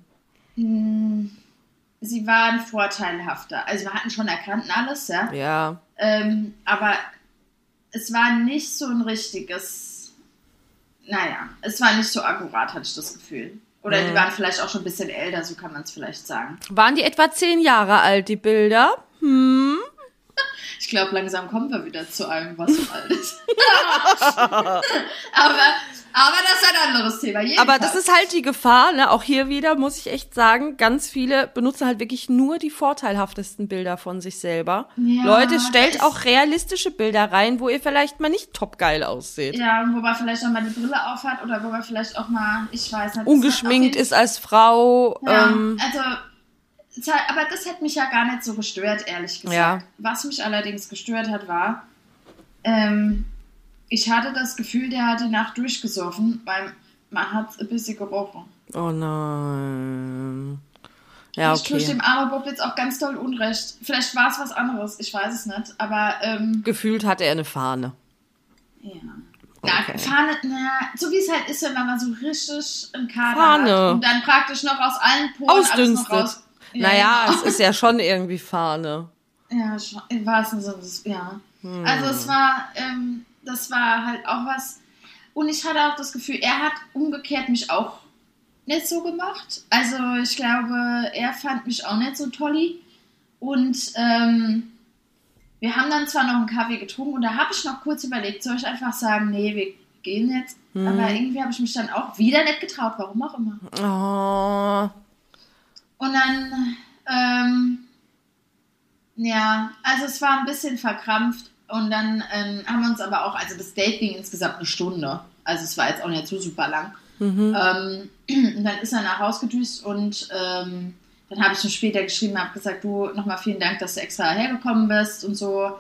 Sie waren vorteilhafter. Also wir hatten schon erkannt alles, ja. Ja. Ähm, aber es war nicht so ein richtiges, naja, es war nicht so akkurat, hatte ich das Gefühl. Oder die waren vielleicht auch schon ein bisschen älter, so kann man es vielleicht sagen. Waren die etwa zehn Jahre alt, die Bilder? Ich glaube, langsam kommen wir wieder zu einem, was alt ist. aber, aber das ist ein anderes Thema. Aber Jedenfalls. das ist halt die Gefahr, ne? Auch hier wieder muss ich echt sagen, ganz viele benutzen halt wirklich nur die vorteilhaftesten Bilder von sich selber. Ja, Leute, stellt auch realistische Bilder rein, wo ihr vielleicht mal nicht top geil ausseht. Ja, wo man vielleicht auch mal die Brille auf hat oder wo man vielleicht auch mal, ich weiß nicht. Ungeschminkt ist als Frau. Ja, Ähm, also, aber das hat mich ja gar nicht so gestört, ehrlich gesagt. Ja. Was mich allerdings gestört hat, war, ähm, ich hatte das Gefühl, der hat die Nacht durchgesoffen, weil man hat ein bisschen gerochen. oh nein. Ja, Ich tue okay. dem armen Bob jetzt auch ganz doll Unrecht. Vielleicht war es was anderes, ich weiß es nicht. Aber, ähm, Gefühlt hatte er eine Fahne. ja. Okay. Fahne, naja, so wie es halt ist, wenn man mal so richtig einen Kader Fahne. hat und dann praktisch noch aus allen Poren alles noch Ausdünstet. raus. Ja, naja, genau. es ist ja schon irgendwie Fahne. Ja, schon, im wahrsten Sinne ja. Hm. Also es war, ähm, das war halt auch was. Und ich hatte auch das Gefühl, er hat umgekehrt mich auch nicht so gemacht. Also ich glaube, er fand mich auch nicht so tolli. Und ähm, wir haben dann zwar noch einen Kaffee getrunken und da habe ich noch kurz überlegt, soll ich einfach sagen, nee, wir gehen jetzt. Hm. Aber irgendwie habe ich mich dann auch wieder nicht getraut, warum auch immer. Oh. Und dann, ähm, ja, also es war ein bisschen verkrampft und dann ähm, haben wir uns aber auch, also das Date ging insgesamt eine Stunde, also es war jetzt auch nicht so super lang. Ähm, und dann ist er nach Hause gedüst und ähm, dann habe ich ihm später geschrieben, habe gesagt, du, nochmal vielen Dank, dass du extra hergekommen bist und so.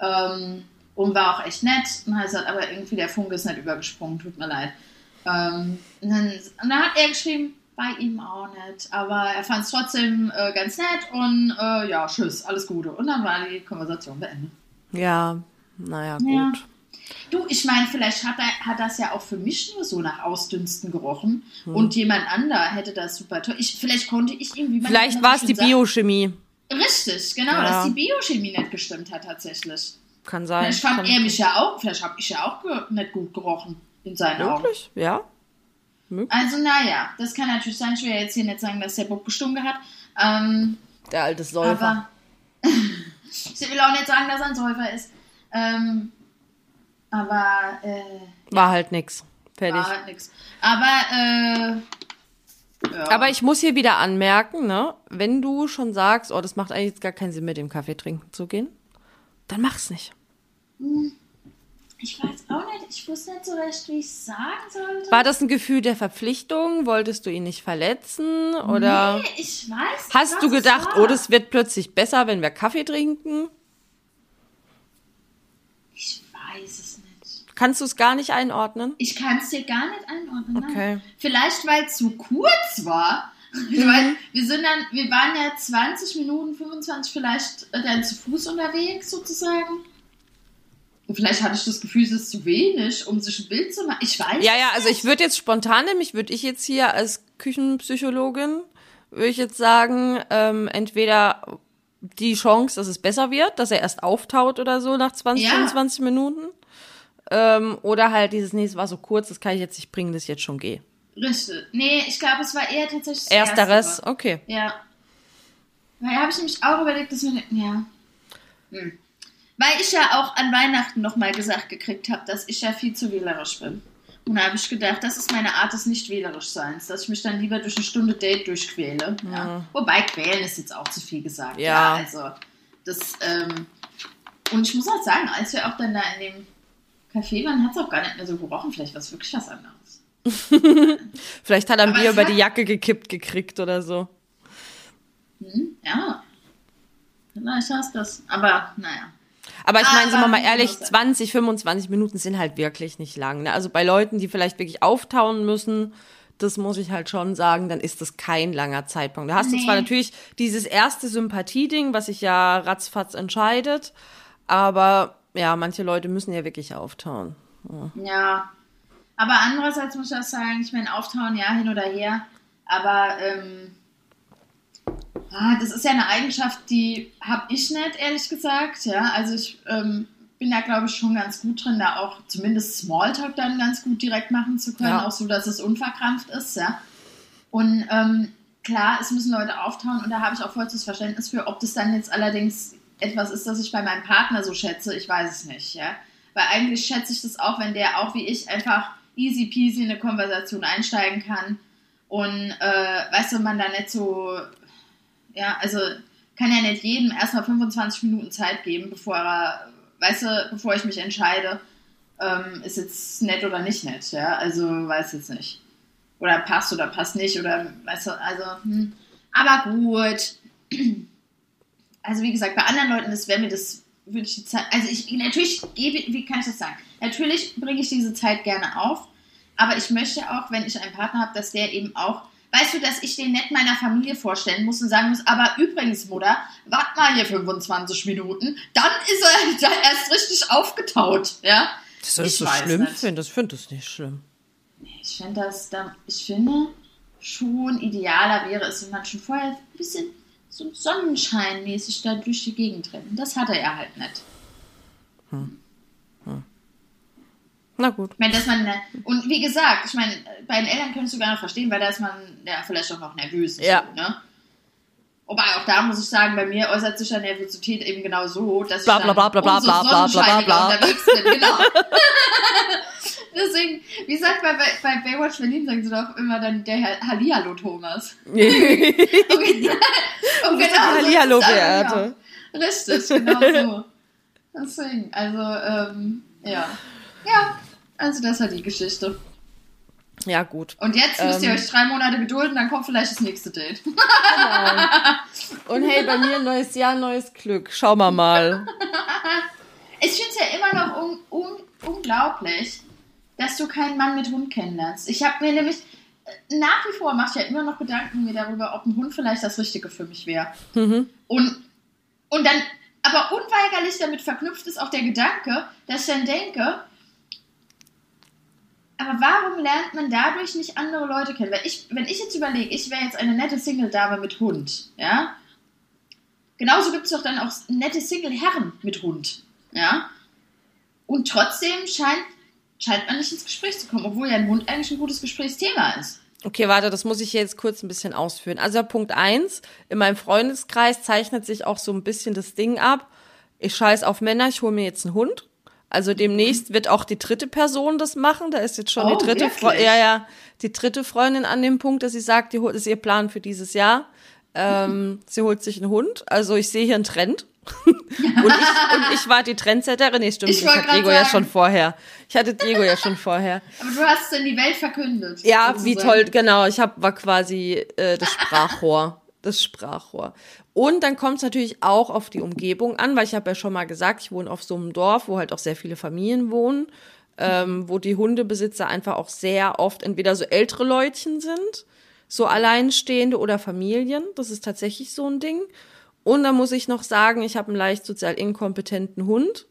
Ähm, und war auch echt nett. Und er hat gesagt, aber irgendwie der Funke ist nicht übergesprungen, tut mir leid. Ähm, und, dann, und dann hat er geschrieben, bei ihm auch nicht. Aber er fand es trotzdem äh, ganz nett und äh, ja, tschüss, alles Gute. Und dann war die Konversation beendet. Ja, naja, gut. Ja. Du, ich meine, vielleicht hat, er, hat das ja auch für mich nur so nach Ausdünsten gerochen Hm. und jemand anderer hätte das super toll. Ich, vielleicht konnte ich ihm, wie man Vielleicht war es die Biochemie. Richtig, genau, Ja. dass die Biochemie nicht gestimmt hat tatsächlich. Kann sein. Vielleicht fand er mich ja auch, vielleicht habe ich ja auch nicht gut gerochen in seinen Augen. Wirklich? Ja. Also naja, das kann natürlich sein. Ich will ja jetzt hier nicht sagen, dass der Bob gestunken hat. Ähm, Der alte Säufer. aber ich will auch nicht sagen, dass er ein Säufer ist. Ähm, aber äh, War halt nix. Fertig. war halt nix. Aber äh, ja. Aber ich muss hier wieder anmerken, ne, wenn du schon sagst, oh, das macht eigentlich jetzt gar keinen Sinn, mit dem Kaffee trinken zu gehen, dann mach's nicht. Ich weiß auch nicht, ich wusste nicht so recht, wie ich es sagen sollte. War das ein Gefühl der Verpflichtung? Wolltest du ihn nicht verletzen? Oder Nee, ich weiß hast was du gedacht, oh, das wird plötzlich besser, wenn wir Kaffee trinken? Ich weiß es nicht. Kannst du es gar nicht einordnen? Ich kann es dir gar nicht einordnen. nein. Okay. Vielleicht, weil es zu kurz war. Weil wir sind dann, wir waren ja 20 Minuten, 25 vielleicht äh, dann zu Fuß unterwegs sozusagen. Vielleicht hatte ich das Gefühl, es ist zu wenig, um sich ein Bild zu machen. Ich weiß Ja, ja, also ich würde jetzt spontan nämlich, würde ich jetzt hier als Küchenpsychologin, würde ich jetzt sagen, ähm, entweder die Chance, dass es besser wird, dass er erst auftaut oder so nach 20, Ja. 25 Minuten. Ähm, oder halt dieses, nee, es war so kurz, das kann ich jetzt nicht bringen, dass ich jetzt schon gehe. Richtig. Nee, ich glaube, es war eher tatsächlich Ersteres, Erstere. okay. Ja. Weil habe ich nämlich auch überlegt, dass wir. Ja. Hm. Weil ich ja auch an Weihnachten nochmal gesagt gekriegt habe, dass ich ja viel zu wählerisch bin. Und da habe ich gedacht, das ist meine Art des nicht wählerisch Seins, dass ich mich dann lieber durch eine Stunde Date durchquäle. Ja. Mhm. Wobei quälen ist jetzt auch zu viel gesagt. Ja. also das, ähm, und ich muss auch sagen, als wir auch dann da in dem Café waren, hat es auch gar nicht mehr so gerochen. Vielleicht war es wirklich was anderes. Vielleicht hat er ein Bier über hat- die Jacke gekippt gekriegt oder so. Hm? Ja. Vielleicht du das. Aber naja. Aber ich meine, sind wir Aber mal ehrlich, gesagt. 20, 25 Minuten sind halt wirklich nicht lang. Ne? Also bei Leuten, die vielleicht wirklich auftauen müssen, das muss ich halt schon sagen, dann ist das kein langer Zeitpunkt. Da hast du Nee. zwar natürlich dieses erste Sympathieding, was sich ja ratzfatz entscheidet, aber ja, manche Leute müssen ja wirklich auftauen. Ja. Aber andererseits muss ich auch sagen, ich meine, auftauen ja hin oder her. Aber ähm, ah, das ist ja eine Eigenschaft, die habe ich nicht, ehrlich gesagt. Ja, also ich ähm, bin da, glaube ich, schon ganz gut drin, da auch zumindest Smalltalk dann ganz gut direkt machen zu können, Ja. auch so, dass es unverkrampft ist. Ja. Und ähm, klar, es müssen Leute auftauen und da habe ich auch vollstes Verständnis für. Ob das dann jetzt allerdings etwas ist, das ich bei meinem Partner so schätze, ich weiß es nicht. Ja? Weil eigentlich schätze ich das auch, wenn der auch wie ich einfach easy peasy in eine Konversation einsteigen kann und äh, weißt du, man da nicht so, ja, also kann ja nicht jedem erstmal 25 Minuten Zeit geben, bevor er, weißt du, bevor ich mich entscheide, ähm, ist jetzt nett oder nicht nett, ja, also weiß jetzt nicht. Oder passt oder passt nicht oder, weißt du, also, hm. aber gut. Also wie gesagt, bei anderen Leuten, das wäre mir das, würde ich die Zeit, also ich, natürlich gebe, wie kann ich das sagen? Natürlich bringe ich diese Zeit gerne auf, aber ich möchte auch, wenn ich einen Partner habe, dass der eben auch, weißt du, dass ich den nicht meiner Familie vorstellen muss und sagen muss, aber übrigens, Mutter, wart mal hier 25 Minuten, dann ist er da erst richtig aufgetaut, ja? Das sollst Ich weiß schlimm nicht. finden. Ich finde das nicht schlimm. Ich finde das, da, ich finde schon idealer wäre es, wenn man schon vorher ein bisschen so sonnenscheinmäßig da durch die Gegend rennt. Das hatte er halt nicht. Na gut. Ich meine, dass man, und wie gesagt, ich meine, bei den Eltern könnte ich sogar noch verstehen, weil da ist man ja vielleicht auch noch nervös. Ja. So, ne? Wobei auch da muss ich sagen, bei mir äußert sich ja Nervosität eben genau so, dass Bla, ich bla, dann bla, bla, umso bla, bla, bla, bla, bla. unterwegs bin. Genau. Deswegen, wie sagt man bei, bei Baywatch Berlin, sagen sie doch immer dann der Hallihallo Thomas. Und, und genau Hallihallo, Beate. Richtig, genau so. Deswegen, also, ähm, ja. Ja, also das war die Geschichte. ja, gut. Und jetzt müsst ihr Ähm. euch drei Monate gedulden, dann kommt vielleicht das nächste Date. Und hey, bei mir neues Jahr, neues Glück. Schauen wir mal. Ich finde es ja immer noch un un unglaublich, dass du keinen Mann mit Hund kennenlernst. Ich habe mir nämlich äh, nach wie vor mache ich ja immer noch Gedanken mir darüber, ob ein Hund vielleicht das Richtige für mich wäre. Und, und dann, aber unweigerlich damit verknüpft ist auch der Gedanke, dass ich dann denke, aber warum lernt man dadurch nicht andere Leute kennen? Weil ich, wenn ich jetzt überlege, ich wäre jetzt eine nette Single-Dame mit Hund, ja. Genauso gibt es doch dann auch nette Single-Herren mit Hund, ja. Und trotzdem scheint, scheint man nicht ins Gespräch zu kommen, obwohl ja ein Hund eigentlich ein gutes Gesprächsthema ist. Okay, warte, das muss ich jetzt kurz ein bisschen ausführen. Also Punkt eins: in meinem Freundeskreis zeichnet sich auch so ein bisschen das Ding ab. Ich scheiß auf Männer, ich hole mir jetzt einen Hund. Also demnächst wird auch die dritte Person das machen. Da ist jetzt schon Oh, die dritte Fre wirklich? ja, ja, die dritte Freundin an dem Punkt, dass sie sagt, die holt ist ihr Plan für dieses Jahr. Ähm, sie holt sich einen Hund. Also ich sehe hier einen Trend. und, ich, und ich war die Trendsetterin. Nee, stimmt, Ich ich, hatte Diego ja sagen. schon vorher. Ich hatte Diego ja schon vorher. Aber du hast es in die Welt verkündet. Ja, wie toll, genau. Ich hab, war quasi äh, das Sprachrohr. Das Sprachrohr. Und dann kommt es natürlich auch auf die Umgebung an, weil ich habe ja schon mal gesagt, ich wohne auf so einem Dorf, wo halt auch sehr viele Familien wohnen, ähm, wo die Hundebesitzer einfach auch sehr oft entweder so ältere Leutchen sind, so Alleinstehende oder Familien. Das ist tatsächlich so ein Ding. Und dann muss ich noch sagen, ich habe einen leicht sozial inkompetenten Hund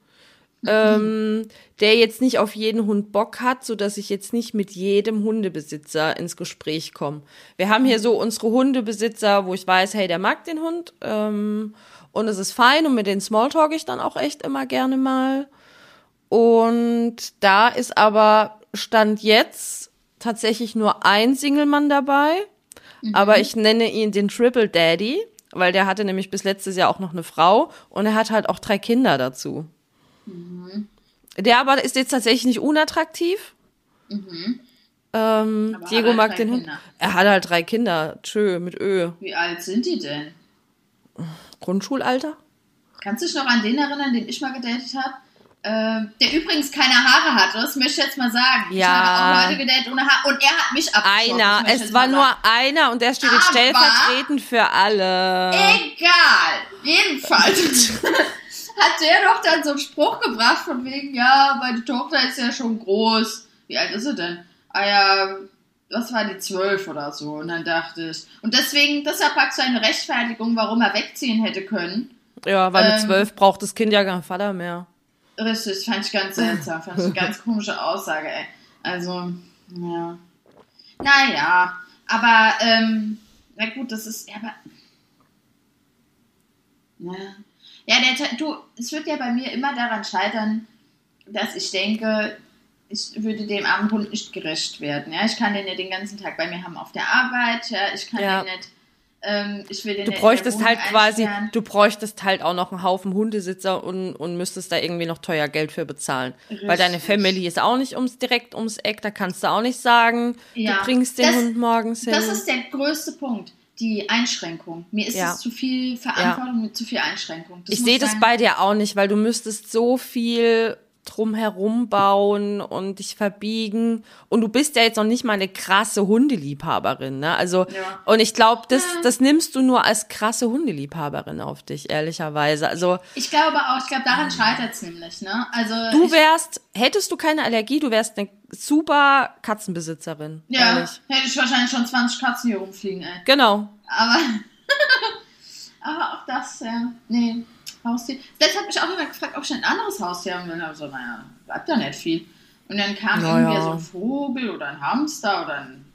ähm, der jetzt nicht auf jeden Hund Bock hat, so dass ich jetzt nicht mit jedem Hundebesitzer ins Gespräch komme. Wir haben hier so unsere Hundebesitzer, wo ich weiß, hey, der mag den Hund ähm, und es ist fein und mit denen Smalltalk ich dann auch echt immer gerne mal. Und da ist aber Stand jetzt tatsächlich nur ein Single-Mann dabei, aber ich nenne ihn den Triple Daddy, weil der hatte nämlich bis letztes Jahr auch noch eine Frau und er hat halt auch drei Kinder dazu. Mhm. Der aber ist jetzt tatsächlich nicht unattraktiv. Mhm. Ähm, Diego halt mag den Hund. Er hat halt drei Kinder. Tschö, mit Ö. Wie alt sind die denn? Grundschulalter? Kannst du dich noch an den erinnern, den ich mal gedatet habe? Ähm, der übrigens keine Haare hatte, das möchte ich jetzt mal sagen. Ich Ja. habe auch Leute gedatet ohne Haare und er hat mich abgeschossen. Einer. ich Es war nur sagen. einer und der steht jetzt stellvertretend für alle. Egal. Jedenfalls hat der doch dann so einen Spruch gebracht von wegen, ja, meine Tochter ist ja schon groß. Wie alt ist sie denn? Ah ja, was war die zwölf oder so? Und dann dachte ich. Und deswegen, deshalb packst du eine Rechtfertigung, warum er wegziehen hätte können. Ja, weil mit Ähm, zwölf braucht das Kind ja keinen Vater mehr. Richtig, fand ich ganz seltsam. Fand ich eine ganz komische Aussage, ey. Also, ja. Naja, aber, ähm, na gut, das ist, ja, aber. Ja. Ja, der, du, es wird ja bei mir immer daran scheitern, dass ich denke, ich würde dem armen Hund nicht gerecht werden. Ja, ich kann den ja den ganzen Tag bei mir haben auf der Arbeit. Ja, ich kann Ja. den nicht. Ähm, ich will den Du nicht bräuchtest halt quasi, einsperren. du bräuchtest halt auch noch einen Haufen Hundesitzer und, und müsstest da irgendwie noch teuer Geld für bezahlen. Weil deine Richtig. Family ist auch nicht ums, direkt ums Eck, da kannst du auch nicht sagen, Ja. du bringst den Das- Hund morgens hin. Das ist der größte Punkt, die Einschränkung. Mir ist Ja. es zu viel Verantwortung mit zu viel Einschränkung. Das ich sehe das bei dir auch nicht, weil du müsstest so viel drumherum bauen und dich verbiegen. Und du bist ja jetzt noch nicht mal eine krasse Hundeliebhaberin, ne? Also, Ja. und ich glaube, das, das nimmst du nur als krasse Hundeliebhaberin auf dich, ehrlicherweise. Also, Ich glaube auch, ich glaube, daran scheitert es nämlich, ne? Also du wärst, hättest du keine Allergie, du wärst eine super Katzenbesitzerin. ja, Ehrlich. hätte ich wahrscheinlich schon 20 Katzen hier rumfliegen, ey. Genau. Aber, aber auch das, ja. Nee, Haustier. Letztes hat mich auch jemand gefragt, ob ich ein anderes Haustier haben will. Und ich so, naja, bleibt da nicht viel. Und dann kam Naja. irgendwie so ein Vogel oder ein Hamster oder ein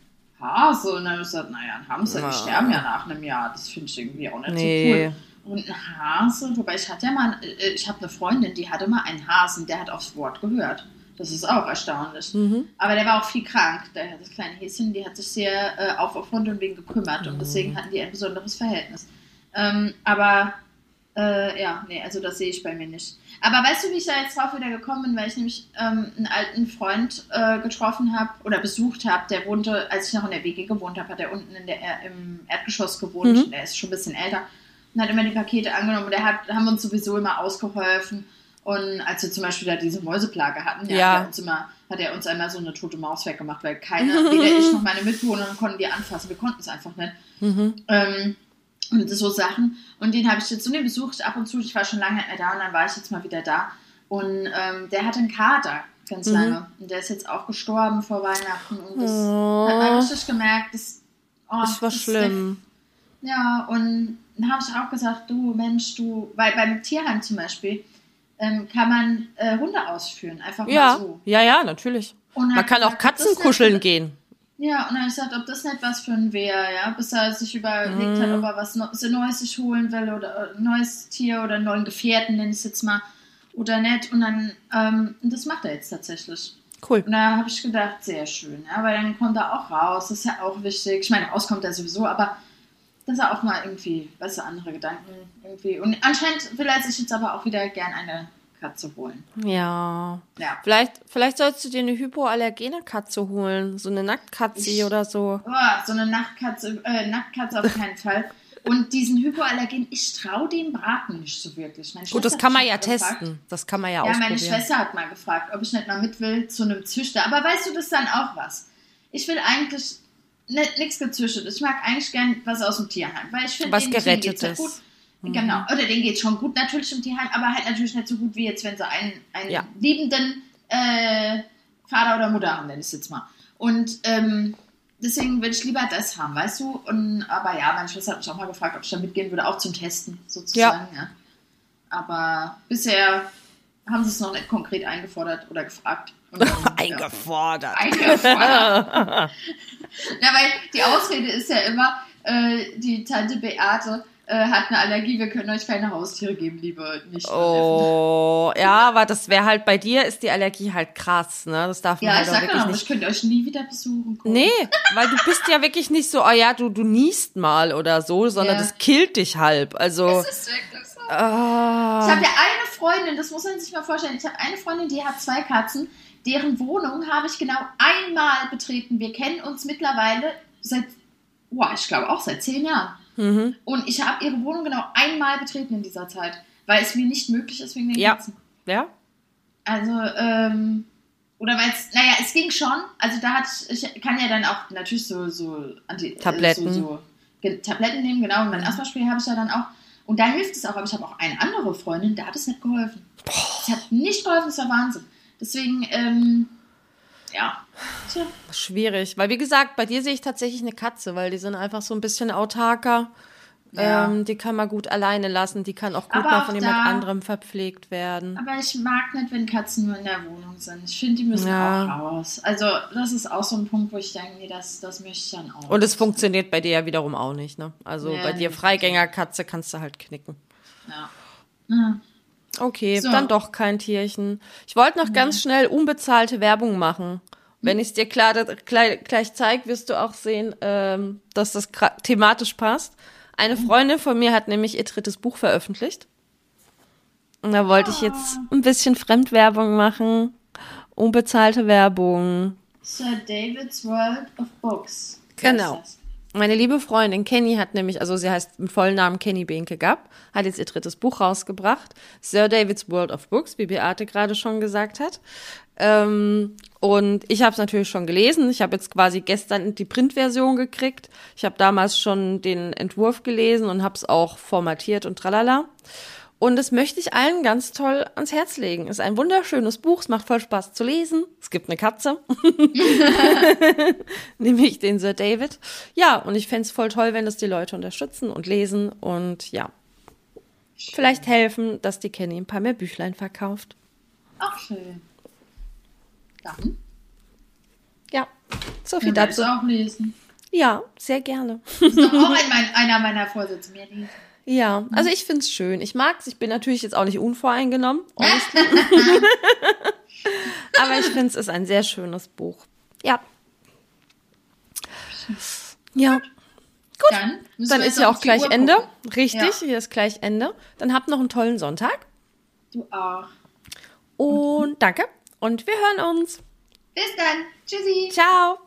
Hase. Und dann habe ich gesagt, naja, ein Hamster, die Na. sterben ja nach einem Jahr. Das finde ich irgendwie auch nicht Nee. so cool. Und ein Hase, wobei ich hatte ja mal, äh, ich habe eine Freundin, die hatte mal einen Hasen, der hat aufs Wort gehört. Das ist auch erstaunlich. Mhm. Aber der war auch viel krank. Der, das kleine Häschen, die hat sich sehr äh, aufopfernd und wegen gekümmert. Und Mhm. deswegen hatten die ein besonderes Verhältnis. Ähm, aber äh, ja, nee, also das sehe ich bei mir nicht. Aber weißt du, wie ich da jetzt drauf wieder gekommen bin? Weil ich nämlich ähm, einen alten Freund äh, getroffen habe oder besucht habe. Der wohnte, als ich noch in der WG gewohnt habe, hat er unten in der, Er- im Erdgeschoss gewohnt. Mhm. Der ist schon ein bisschen älter. Und hat immer die Pakete angenommen. Und der hat, haben uns sowieso immer ausgeholfen. Und als wir zum Beispiel da diese Mäuseplage hatten, ja, Ja. Hat, er uns immer, hat er uns einmal so eine tote Maus weggemacht, weil keiner, weder ich noch meine Mitbewohnerin konnten die anfassen. Wir konnten es einfach nicht. Mhm. Ähm, und so Sachen. Und den habe ich jetzt, den besuche ich ab und zu. Ich war schon lange nicht mehr da und dann war ich jetzt mal wieder da. Und ähm, der hatte einen Kater ganz Mhm. lange. Und der ist jetzt auch gestorben vor Weihnachten. Und das Oh. hat man richtig gemerkt, das, oh, Das war das ist schlimm. ja, und dann habe ich auch gesagt, du Mensch, du, weil beim Tierheim zum Beispiel ähm, kann man äh, Hunde ausführen, einfach mal Ja, so. ja, ja, natürlich. Und Man kann auch Katzen kuscheln gehen. Ja, und dann habe ich gesagt, ob das nicht was für ein wäre, ja, bis er sich überlegt hat, Mhm. ob er was Neu- so Neues sich holen will oder ein neues Tier oder einen neuen Gefährten, nenne ich es jetzt mal, oder nicht. Und dann, ähm, das macht er jetzt tatsächlich. Cool. Und da habe ich gedacht, sehr schön, ja, weil dann kommt er auch raus, das ist ja auch wichtig. Ich meine, raus kommt er sowieso, aber dass er auch mal irgendwie, weißt du, andere Gedanken irgendwie. Und anscheinend will er sich jetzt aber auch wieder gern eine Katze holen. Ja. Ja. Vielleicht, vielleicht sollst du dir eine hypoallergene Katze holen. So eine Nacktkatze Ich- oder so. Oh, so eine Nachtkatze, äh, Nacktkatze auf keinen Fall. Und diesen Hypoallergen, ich traue dem Braten nicht so wirklich. Gut, das kann man ja gefragt. testen. Das kann man ja, Ja, meine. Schwester hat mal gefragt, ob ich nicht mal mit will zu einem Züchter. Aber weißt du, das ist dann auch was. Ich will eigentlich nichts gezüchtetes. Ich mag eigentlich gern was aus dem Tierheim, weil ich finde, Was denen geht's Gerettetes. Ja gut. Genau, oder denen geht schon gut natürlich im Tierheim, aber halt natürlich nicht so gut wie jetzt, wenn sie einen, einen Ja. liebenden äh, Vater oder Mutter haben, nenne ich es jetzt mal. Und ähm, deswegen würde ich lieber das haben, weißt du? Und, aber ja, meine Schwester hat mich auch mal gefragt, ob ich da mitgehen würde, auch zum Testen sozusagen. Ja. Aber bisher haben sie es noch nicht konkret eingefordert oder gefragt. Dann, ja. Eingefordert. Eingefordert. ja, weil die Ausrede ist ja immer, äh, die Tante Beate äh, hat eine Allergie, wir können euch keine Haustiere geben, liebe nicht Oh, ja, aber das wäre halt bei dir ist die Allergie halt krass, ne? Das darf man Ja, halt ich auch sag wirklich genau, nicht. ich könnte euch nie wieder besuchen. kommen. Nee, weil du bist ja wirklich nicht so, oh ja, du, du niest mal oder so, sondern Ja. das killt dich halb. Also, Das ist wirklich so. ah, Ich habe ja eine Freundin, das muss man sich mal vorstellen. Ich habe eine Freundin, die hat zwei Katzen. Deren Wohnung habe ich genau einmal betreten. Wir kennen uns mittlerweile seit, boah, ich glaube auch seit zehn Jahren. Mhm. Und ich habe ihre Wohnung genau einmal betreten in dieser Zeit, weil es mir nicht möglich ist wegen den Ja. Katzen. ja, Also, ähm, oder weil es, naja, es ging schon. Also da hatte ich, kann ja dann auch natürlich so, so Anti, Tabletten. Äh, so, so Ge- Tabletten nehmen, genau. Und mein Asthmaspray habe ich ja dann auch. Und da hilft es auch. Aber ich habe auch eine andere Freundin, da hat es nicht geholfen. Es hat nicht geholfen, es war Wahnsinn. Deswegen, ähm, ja. Tja. schwierig. Weil wie gesagt, bei dir sehe ich tatsächlich eine Katze, weil die sind einfach so ein bisschen autarker. Ja. Ähm, die kann man gut alleine lassen, die kann auch gut Aber mal von jemand da- anderem verpflegt werden. Aber ich mag nicht, wenn Katzen nur in der Wohnung sind. Ich finde, die müssen Ja. auch raus. Also, das ist auch so ein Punkt, wo ich denke, nee, das, das möchte ich dann auch. Und es funktioniert bei dir ja wiederum auch nicht, ne? Also Ja, bei dir nee. Freigängerkatze kannst du halt knicken. Ja. Ja. Okay, So. dann doch kein Tierchen. Ich wollte noch ganz schnell unbezahlte Werbung machen. Wenn ich es dir klar, gleich, gleich zeige, wirst du auch sehen, ähm, dass das thematisch passt. Eine Freundin von mir hat nämlich ihr drittes Buch veröffentlicht. Und da wollte ich jetzt ein bisschen Fremdwerbung machen. Unbezahlte Werbung. Sir David's World of Books. Genau. Was ist Meine liebe Freundin Kenny hat nämlich, also sie heißt im vollen Namen Kenny Behnke Gapp, hat jetzt ihr drittes Buch rausgebracht. Sir David's World of Books, wie Beate gerade schon gesagt hat. Ähm, und ich habe es natürlich schon gelesen. Ich habe jetzt quasi gestern die Printversion gekriegt. Ich habe damals schon den Entwurf gelesen und habe es auch formatiert und tralala. Und das möchte ich allen ganz toll ans Herz legen. Ist ein wunderschönes Buch, es macht voll Spaß zu lesen. Es gibt eine Katze, nämlich den Sir David. Ja, und ich fänd's voll toll, wenn das die Leute unterstützen und lesen und ja, vielleicht helfen, dass die Kenny ein paar mehr Büchlein verkauft. Auch schön. Dann Ja, so viel dazu. auch lesen. Ja, sehr gerne. Das ist doch auch ein, einer meiner Vorsätze, mehr lesen. Ja, also ich find's schön. Ich mag's. Ich bin natürlich jetzt auch nicht unvoreingenommen, aber ich find's ist ein sehr schönes Buch. Ja. Ja, Dann, müssen dann wir ist ja auch gleich Uhr Ende. gucken. Richtig, Ja. hier ist gleich Ende. Dann habt noch einen tollen Sonntag Du auch. und danke und wir hören uns. Bis dann. Tschüssi. Ciao.